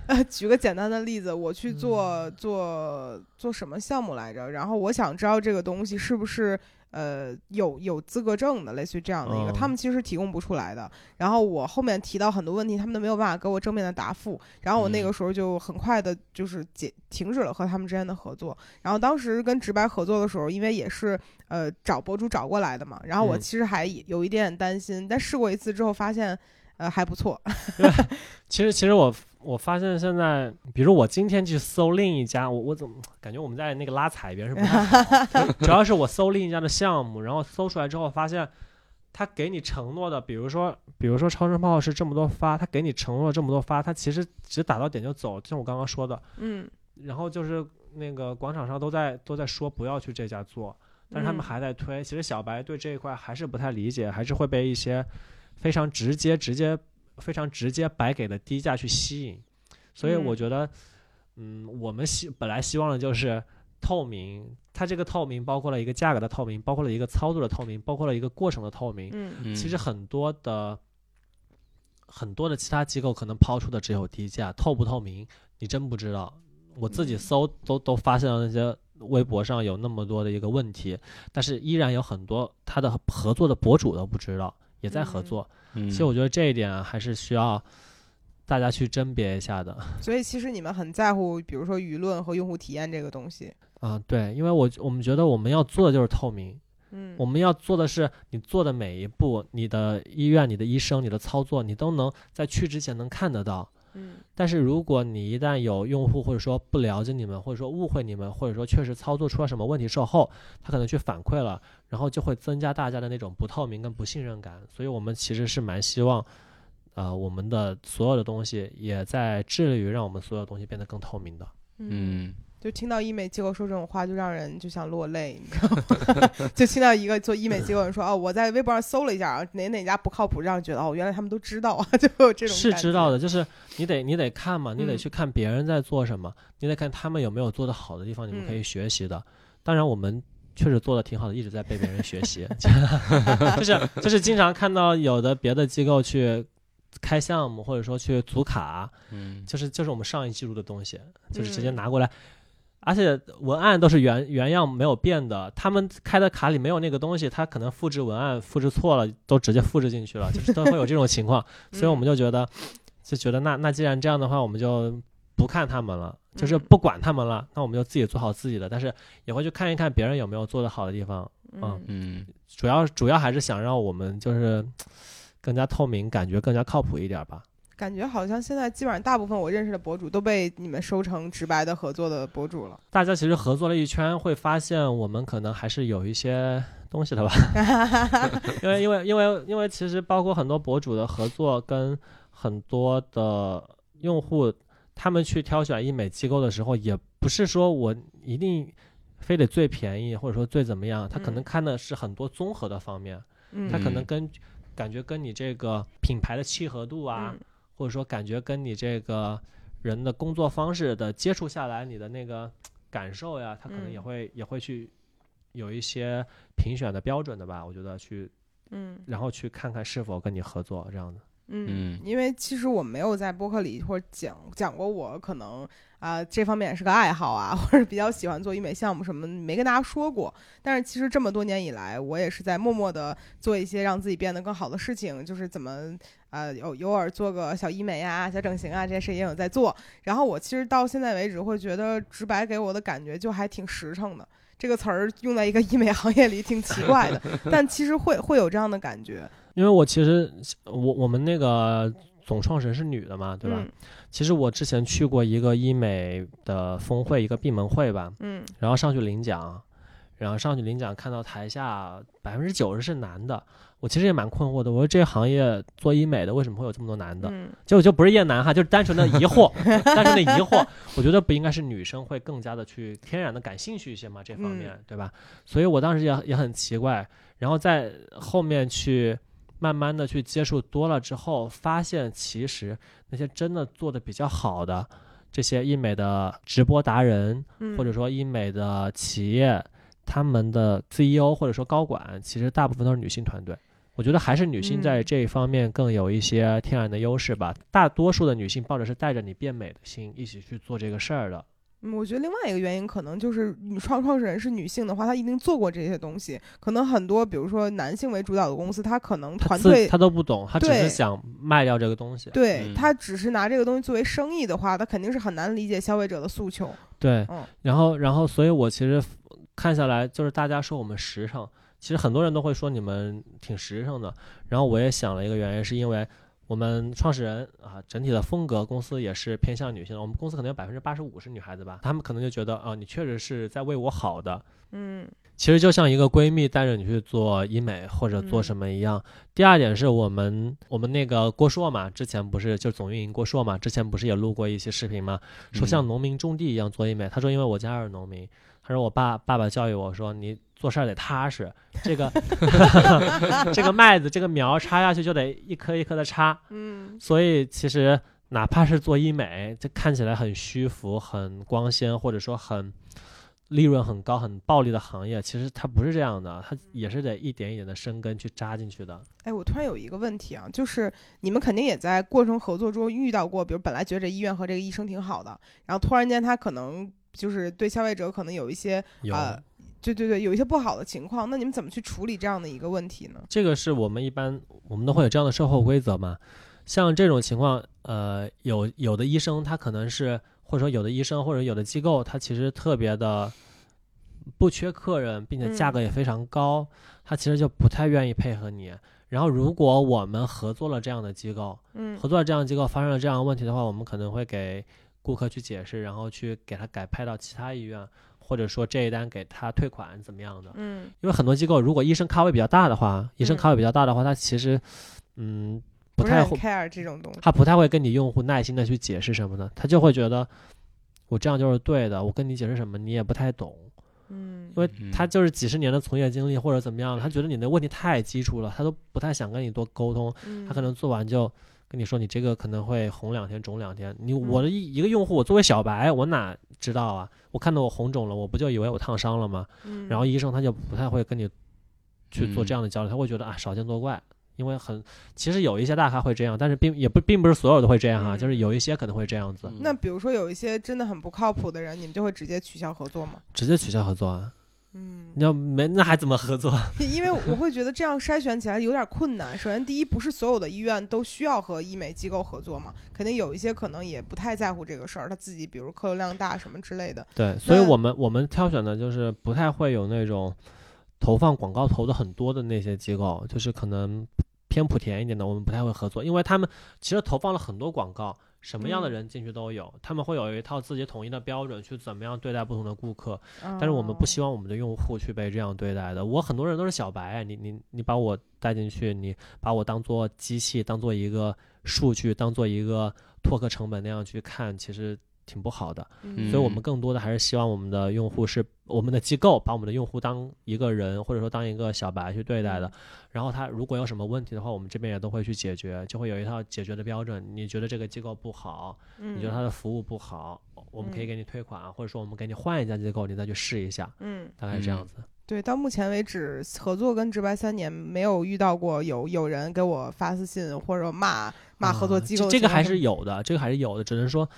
呃，举个简单的例子，我去做、嗯做做什么项目来着？然后我想知道这个东西是不是呃有有资格证的，类似于这样的一个，嗯他们其实提供不出来的。然后我后面提到很多问题，他们都没有办法给我正面的答复。然后我那嗯个时候就很快的就是解停止了和他们之间的合作。然后当时跟直白合作的时候，因为也是呃找博主找过来的嘛，然后我嗯其实还有一点点担心，但试过一次之后发现呃还不错。[LAUGHS] 其实，其实我我发现现在，比如我今天去搜另一家，我我怎么感觉我们在那个拉踩别人是不太好？[LAUGHS] 主要是我搜另一家的项目，然后搜出来之后发现，他给你承诺的，比如说比如说超声炮是这么多发，他给你承诺这么多发，他其实只打到点就走，就像我刚刚说的，嗯，然后就是那个广场上都在都在说不要去这家做，但是他们嗯还在推。其实小白对这一块还是不太理解，还是会被一些非常直接、直接、非常直接白给的低价去吸引。所以我嗯觉得，嗯，我们希本来希望的就是透明，它这个透明包括了一个价格的透明，包括了一个操作的透明，包括了一个过程的透明。嗯嗯，其实很多的很多的其他机构可能抛出的只有低价，透不透明你真不知道。我自己嗯搜都都发现了那些微博上有那么多的一个问题，但是依然有很多他的合作的博主都不知道，也在合嗯作。嗯，其实我觉得这一点啊还是需要大家去甄别一下的。[LAUGHS] 所以其实你们很在乎，比如说舆论和用户体验这个东西。啊、对，因为我我们觉得我们要做的就是透明，嗯，我们要做的是你做的每一步，你的医院、你的医生、你的操作，你都能在去之前能看得到。嗯但是如果你一旦有用户或者说不了解你们，或者说误会你们，或者说确实操作出了什么问题，售后他可能去反馈了，然后就会增加大家的那种不透明跟不信任感。所以我们其实是蛮希望，呃，我们的所有的东西也在致力于让我们所有东西变得更透明的。嗯就听到医美机构说这种话，就让人就想落泪，你知道吗？[LAUGHS] 就听到一个做医美机构人说：[LAUGHS] “哦，我在微博上搜了一下啊，哪哪家不靠谱，让人觉得哦，原来他们都知道啊，[LAUGHS] 就会有这种是知道的，就是你得你得看嘛，你得嗯去看别人在做什么，你得看他们有没有做的好的地方，你们可以嗯学习的。当然，我们确实做的挺好的，一直在被别人学习，[LAUGHS] 就是就是经常看到有的别的机构去开项目，或者说去组卡，嗯就是就是我们上一季度的东西，就是直接嗯。拿过来。而且文案都是原原样没有变的，他们开的卡里没有那个东西，他可能复制文案复制错了，都直接复制进去了，就是都会有这种情况，[LAUGHS] 所以我们就觉得，就觉得那那既然这样的话，我们就不看他们了，就是嗯不管他们了，那我们就自己做好自己的，但是也会去看一看别人有没有做得好的地方，嗯嗯主要主要还是想让我们就是更加透明，感觉更加靠谱一点吧。感觉好像现在基本上大部分我认识的博主都被你们收成直白的合作的博主了。大家其实合作了一圈，会发现我们可能还是有一些东西的吧。[LAUGHS] 因为因为因为因为其实包括很多博主的合作，跟很多的用户，他们去挑选医美机构的时候，也不是说我一定非得最便宜，或者说最怎么样，他可能嗯看的是很多综合的方面，嗯，他可能嗯跟感觉跟你这个品牌的契合度啊，嗯或者说感觉跟你这个人的工作方式的接触下来，你的那个感受呀，他可能也嗯会、也会去有一些评选的标准的吧。我觉得去，嗯然后去看看是否跟你合作这样的。嗯嗯，因为其实我没有在播客里或者讲讲过，我可能啊、这方面也是个爱好啊，或者比较喜欢做医美项目什么，没跟大家说过。但是其实这么多年以来，我也是在默默的做一些让自己变得更好的事情，就是怎么呃有偶尔做个小医美啊、小整形啊这些事也有在做。然后我其实到现在为止会觉得直白给我的感觉就还挺实诚的。这个词儿用在一个医美行业里挺奇怪的，[LAUGHS] 但其实会会有这样的感觉，因为我其实我我们那个总创始人是女的嘛，对吧？嗯其实我之前去过一个医美的峰会，一个闭门会吧，嗯然后上去领奖，然后上去领奖，看到台下百分之九十是男的，我其实也蛮困惑的。我说这行业做医美的为什么会有这么多男的？嗯结果就不是厌男哈，就是单纯的疑惑，[LAUGHS] 单纯的疑惑。我觉得不应该是女生会更加的去天然的感兴趣一些吗？这方面、对吧？所以我当时也也很奇怪，然后在后面去慢慢的去接触多了之后，发现其实那些真的做的比较好的这些医美的直播达人，嗯，或者说医美的企业，他们的 CEO 或者说高管，其实大部分都是女性团队。我觉得还是女性在嗯这一方面更有一些天然的优势吧。大多数的女性抱着是带着你变美的心一起去做这个事儿的。嗯我觉得另外一个原因可能就是女创创始人是女性的话，她一定做过这些东西。可能很多，比如说男性为主导的公司，他可能团队她都不懂，她只是想卖掉这个东西。嗯对他只是拿这个东西作为生意的话，他肯定是很难理解消费者的诉求。对嗯，然后然后，所以我其实看下来，就是大家说我们实诚，其实很多人都会说你们挺实诚的。然后我也想了一个原因，是因为我们创始人啊，整体的风格公司也是偏向女性的。我们公司可能有百分之八十五是女孩子吧，她们可能就觉得啊，你确实是在为我好的。嗯其实就像一个闺蜜带着你去做医美或者做嗯什么一样。第二点是我们我们那个郭硕嘛，之前不是就总运营郭硕嘛，之前不是也录过一些视频嘛，说像嗯农民种地一样做医美。他说因为我家是农民，他说我爸爸爸教育我说你做事儿得踏实，这个 [LAUGHS] 这个麦子这个苗插下去就得一颗一颗的插，嗯所以其实哪怕是做医美，这看起来很虚浮、很光鲜，或者说很利润很高、很暴利的行业，其实它不是这样的，它也是得一点一点的生根去扎进去的。哎，我突然有一个问题啊，就是你们肯定也在过程合作中遇到过，比如本来觉得这医院和这个医生挺好的，然后突然间他可能就是对消费者可能有一些有、呃，对对对，有一些不好的情况，那你们怎么去处理这样的一个问题呢？这个是我们一般我们都会有这样的售后规则嘛。像这种情况，呃，有有的医生他可能是，或者说有的医生或者有的机构，他其实特别的不缺客人，并且价格也非常高，他其实就不太愿意配合你。然后，如果我们合作了这样的机构，嗯合作了这样的机构发生了这样的问题的话，我们可能会给顾客去解释，然后去给他改派到其他医院，或者说这一单给他退款怎么样的。嗯因为很多机构，如果医生咖位比较大的话，医生嗯咖位比较大的话，他其实，嗯，不太会，care 这种东西。他不太会跟你用户耐心的去解释什么的，他就会觉得我这样就是对的，我跟你解释什么你也不太懂，嗯因为嗯他就是几十年的从业经历或者怎么样，他觉得你的问题太基础了，他都不太想跟你多沟通，嗯，他可能做完就跟你说你这个可能会红两天肿两天，你嗯我的一一个用户，我作为小白，我哪知道啊？我看到我红肿了，我不就以为我烫伤了吗？嗯，然后医生他就不太会跟你去做这嗯样的交流，他会觉得啊少见多怪，因为很其实有一些大咖会这样，但是并也不并不是所有都会这样啊，嗯就是有一些可能会这样子，嗯那比如说有一些真的很不靠谱的人，你们就会直接取消合作吗？直接取消合作啊。嗯，你要没那还怎么合作？[LAUGHS] 因为我会觉得这样筛选起来有点困难。首先，第一，不是所有的医院都需要和医美机构合作嘛，肯定有一些可能也不太在乎这个事儿，他自己比如客流量大什么之类的。对，所以我们我们挑选的就是不太会有那种投放广告投的很多的那些机构，就是可能偏莆田一点的，我们不太会合作，因为他们其实投放了很多广告，什么样的嗯人进去都有，他们会有一套自己统一的标准去怎么样对待不同的顾客。但但是我们不希望我们的用户去被这样对待的。我很多人都是小白，你你你把我带进去，你把我当做机器，当做一个数据，当做一个拓客成本那样去看，其实挺不好的。嗯所以我们更多的还是希望我们的用户是我们的机构，把我们的用户当一个人，或者说当一个小白去对待的。然后他如果有什么问题的话，我们这边也都会去解决，就会有一套解决的标准。你觉得这个机构不好，嗯你觉得他的服务不好，我们可以嗯给你退款，或者说我们给你换一家机构，你再去试一下，嗯，大概是这样子。对，到目前为止合作跟直白三年没有遇到过有有人给我发私信或者骂骂合作啊机构这个还是有的，这个还是有的，只能说。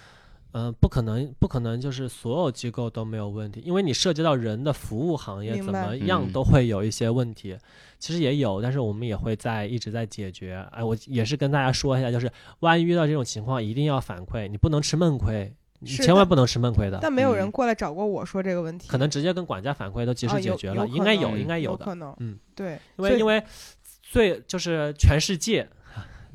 嗯、不可能，不可能，就是所有机构都没有问题，因为你涉及到人的服务行业，怎么样嗯都会有一些问题。其实也有，但是我们也会在一直在解决。哎，我也是跟大家说一下，就是万一遇到这种情况，一定要反馈，你不能吃闷亏，你千万不能吃闷亏的。但没有人嗯过来找过我说这个问题，可能直接跟管家反馈都及时解决了，应该有，应该的。有可能，嗯，对，因为因为最就是全世界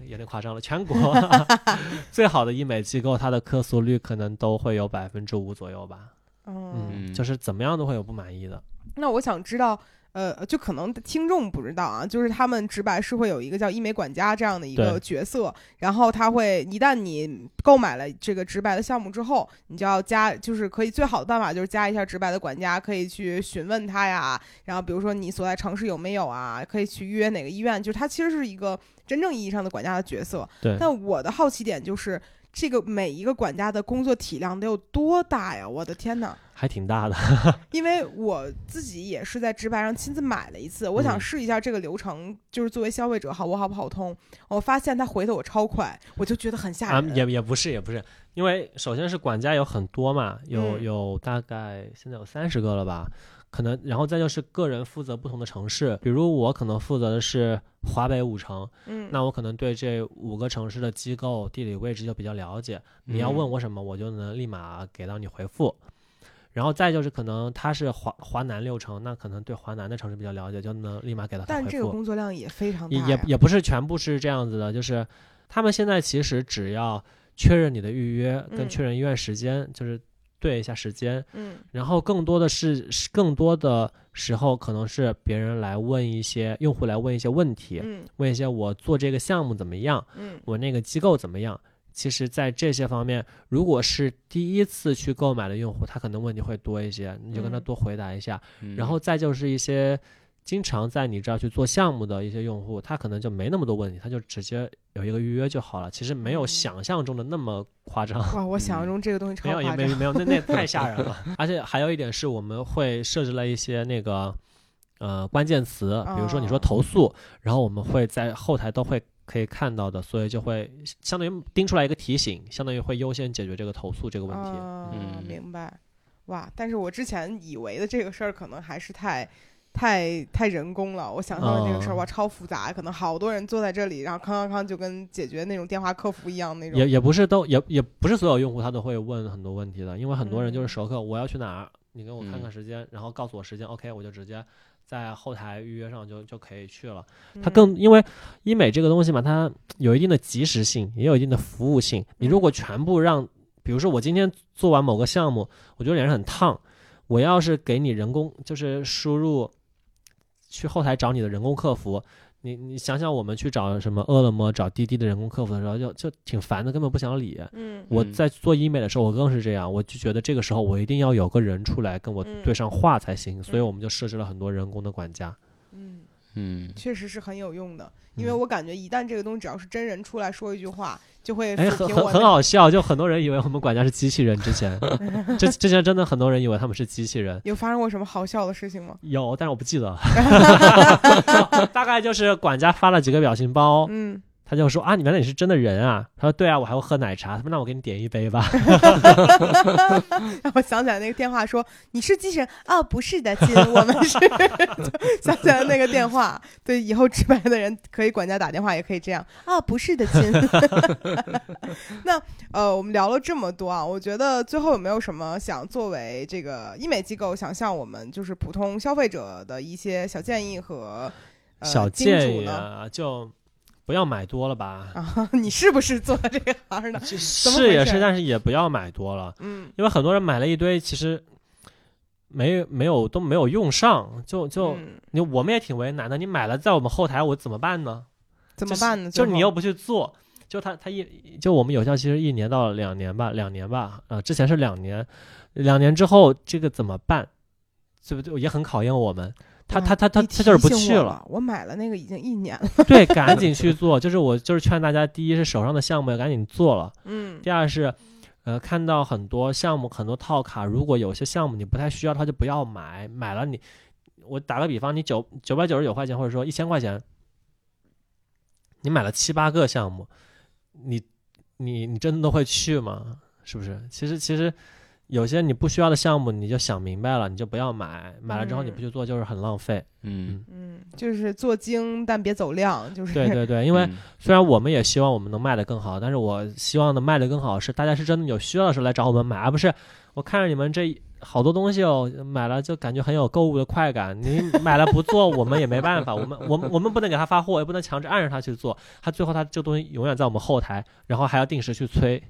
有点夸张了，全国 [LAUGHS] [LAUGHS] 最好的医美机构，它的客诉率可能都会有百分之五左右吧。嗯，就是怎么样都会有不满意的。那我想知道，呃，就可能听众不知道啊，就是他们直白是会有一个叫医美管家这样的一个角色，然后他会一旦你购买了这个直白的项目之后，你就要加，就是可以最好的办法就是加一下直白的管家，可以去询问他呀，然后比如说你所在城市有没有啊，可以去预约哪个医院，就是他其实是一个真正意义上的管家的角色。对，但我的好奇点就是。这个每一个管家的工作体量得有多大呀？我的天哪！还挺大的。[LAUGHS] 因为我自己也是在直白上亲自买了一次，我想嗯试一下这个流程，就是作为消费者好我好不好通。我发现他回的我超快，我就觉得很吓啊，人。也也不是，也不是，因为首先是管家有很多嘛，有嗯有大概现在有三十个了吧，可能，然后再就是个人负责不同的城市，比如我可能负责的是华北五城，嗯，那我可能对这五个城市的机构地理位置就比较了解，你要嗯问我什么，我就能立马给到你回复。然后再就是可能他是华华南六城，那可能对华南的城市比较了解，就能立马给到他但这个回复。工作量也非常大。也也也不是全部是这样子的，就是他们现在其实只要确认你的预约跟嗯确认医院时间，就是对一下时间，嗯。然后更多的是是更多的时候可能是别人来问一些用户来问一些问题，嗯问一些我做这个项目怎么样，嗯。我那个机构怎么样。其实，在这些方面，如果是第一次去购买的用户，他可能问题会多一些，你就跟他嗯。多回答一下。嗯。然后再就是一些经常在你这儿去做项目的一些用户，他可能就没那么多问题，他就直接有一个预约就好了。其实没有嗯想象中的那么夸张，哇，我想象中这个东西没有也超夸张。没没有，那那太 [LAUGHS] 吓人了。而且还有一点是，我们会设置了一些那个呃关键词，比如说你说哦投诉，然后我们会在后台都会。可以看到的，所以就会相当于盯出来一个提醒，相当于会优先解决这个投诉这个问题。啊嗯明白。哇，但是我之前以为的这个事儿可能还是太。太太人工了，我想象的这个事儿哦哇超复杂，可能好多人坐在这里，然后康康康就跟解决那种电话客服一样那种。也也不是都也也不是所有用户他都会问很多问题的，因为很多人就是嗯熟客，我要去哪儿，你给我看看嗯时间，然后告诉我时间，OK，我就直接在后台预约上就就可以去了。嗯它更因为医美这个东西嘛，它有一定的及时性，也有一定的服务性。你如果全部让，比如说我今天做完某个项目，我觉得脸上很烫，我要是给你人工就是输入去后台找你的人工客服。你你想想，我们去找什么饿了么、找滴滴的人工客服的时候，就就挺烦的，根本不想理。嗯嗯我在做医美的时候，我更是这样，我就觉得这个时候我一定要有个人出来跟我嗯对上话才行，所以嗯我们就设置了很多人工的管家。嗯，嗯确实是很有用的，因为嗯我感觉一旦这个东西只要是真人出来说一句话，就会哎，很很很好笑，就很多人以为我们管家是机器人。[LAUGHS] 之前，之之前真的很多人以为他们是机器人。有发生过什么好笑的事情吗？有，但是我不记得了。[LAUGHS] [LAUGHS] 大概就是管家发了几个表情包，嗯，他就说啊，你原来你是真的人啊？他说对啊，我还会喝奶茶。他说那我给你点一杯吧。让 [LAUGHS] 我想起来那个电话说你是机器人啊？不是的，亲，我们是想起来那个电话。[LAUGHS] 对，以后直白的人可以管家打电话也可以这样啊？不是的，亲。[LAUGHS] 那呃，我们聊了这么多啊，我觉得最后有没有什么想作为这个医美机构想向我们就是普通消费者的一些小建议和、呃、小建议呢？议啊，就不要买多了吧。啊，[LAUGHS] 你是不是做这个行的？是也是，但是也不要买多了，嗯，因为很多人买了一堆，其实没没有都没有用上，就就嗯你我们也挺为难的。你买了在我们后台，我怎么办呢？怎么办呢？就是你又不去做，就他他一就我们有效期是一年到两年吧，两年吧，呃，之前是两年，两年之后这个怎么办？对不对？也很考验我们。他他他他他就是不去了，我买了那个已经一年了。对，赶紧去做。就是我就是劝大家，第一是手上的项目要赶紧做了，[LAUGHS] 嗯第二是，呃，看到很多项目很多套卡，如果有些项目你不太需要的话，就不要买。买了你，我打个比方，你九九百九十九块钱，或者说一千块钱，你买了七八个项目，你你你真的都会去吗？是不是？其实其实有些你不需要的项目，你就想明白了，你就不要买。买了之后你不去做，就是很浪费。嗯，嗯，就是做精但别走量，就是对对对，因为嗯虽然我们也希望我们能卖得更好，但是我希望能卖得更好是大家是真的有需要的时候来找我们买，而不是我看着你们这好多东西哦，买了就感觉很有购物的快感。你买了不做，我们也没办法，我们我们我们不能给他发货，也不能强制按着他去做，他最后他这个东西永远在我们后台，然后还要定时去催。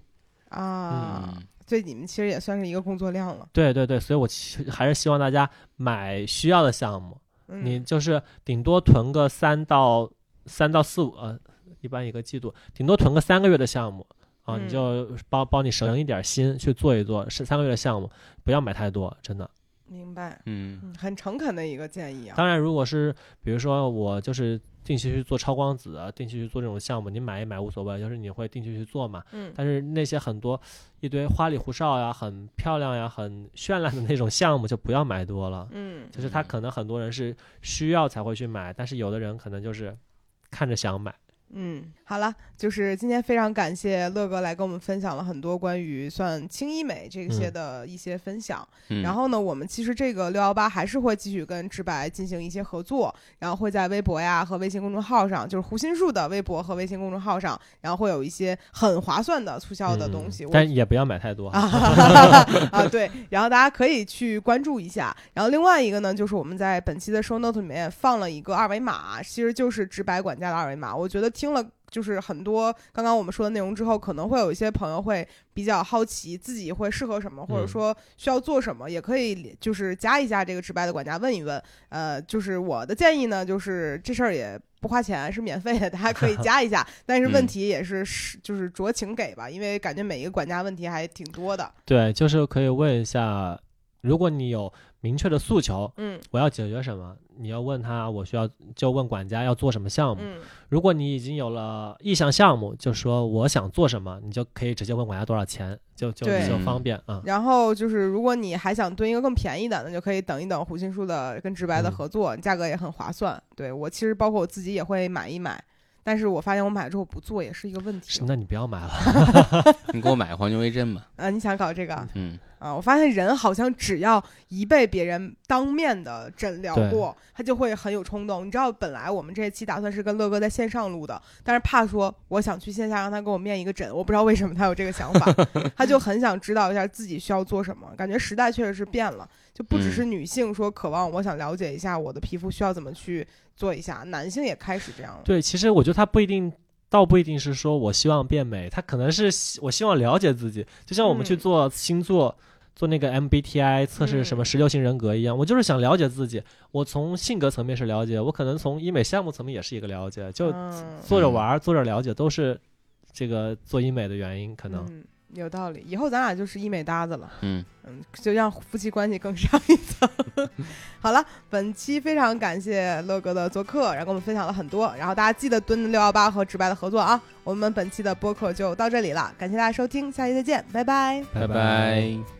啊，嗯所以你们其实也算是一个工作量了。对对对，所以我其实还是希望大家买需要的项目，嗯你就是顶多囤个三到三到四五呃，一般一个季度顶多囤个三个月的项目啊，嗯你就帮帮你省一点心去做一做，是三个月的项目，不要买太多，真的。明白，嗯嗯，很诚恳的一个建议啊。当然，如果是比如说我就是定期去做超光子啊，定期去做这种项目，你买一买无所谓，就是你会定期去做嘛。嗯但是那些很多一堆花里胡哨呀、很漂亮呀、很绚烂的那种项目，就不要买多了。嗯就是他可能很多人是需要才会去买，但是有的人可能就是看着想买。嗯，好了，就是今天非常感谢乐哥来跟我们分享了很多关于算轻医美这些嗯的一些分享。嗯，然后呢，我们其实这个六幺八还是会继续跟直白进行一些合作，然后会在微博呀和微信公众号上，就是胡心树的微博和微信公众号上，然后会有一些很划算的促销的东西。嗯但也不要买太多。啊 [LAUGHS] [LAUGHS] 啊，对，然后大家可以去关注一下。然后另外一个呢，就是我们在本期的 show note 里面放了一个二维码，其实就是直白管家的二维码。我觉得听了就是很多刚刚我们说的内容之后，可能会有一些朋友会比较好奇自己会适合什么，或者嗯说需要做什么，也可以就是加一下这个直白的管家问一问。呃，就是我的建议呢，就是这事儿也。不花钱是免费的，大家可以 [LAUGHS] 加一下，但是问嗯题也是是就是酌情给吧，因为感觉每一个管家问题还挺多的。对，就是可以问一下，如果你有明确的诉求，嗯我要解决什么，你要问他，我需要就问管家要做什么项目。嗯如果你已经有了意向项目，就说我想做什么，你就可以直接问管家多少钱，就就对就方便啊。然后就是，如果你还想蹲一个更便宜的，那就可以等一等胡心树的跟直白的嗯合作，价格也很划算。对我其实包括我自己也会买一买，但是我发现我买了之后不做也是一个问题是，。那你不要买了。[LAUGHS] 你给我买黄金微针吧。啊，你想搞这个啊？嗯，啊我发现人好像只要一被别人当面的诊疗过，他就会很有冲动。你知道，本来我们这一期打算是跟乐哥在线上录的，但是怕说我想去线下让他给我面一个诊，我不知道为什么他有这个想法，[LAUGHS] 他就很想知道一下自己需要做什么。感觉时代确实是变了，就不只是女性说渴望我想了解一下我的皮肤需要怎么去做一下，男性也开始这样了。对，其实我觉得他不一定，倒不一定是说我希望变美，他可能是希我希望了解自己，就像我们去嗯做星座。做那个 MBTI 测试什么嗯十六型人格一样，我就是想了解自己。我从性格层面是了解，我可能从医美项目层面也是一个了解，就嗯做着玩儿，做着了解，都是这个做医美的原因。可能、嗯有道理，以后咱俩就是医美搭子了。嗯，嗯，就让夫妻关系更上一层。[LAUGHS] 好了，本期非常感谢乐哥的做客，然后跟我们分享了很多。然后大家记得蹲六幺八和直白的合作啊！我们本期的播客就到这里了，感谢大家收听，下期再见，拜拜。拜拜。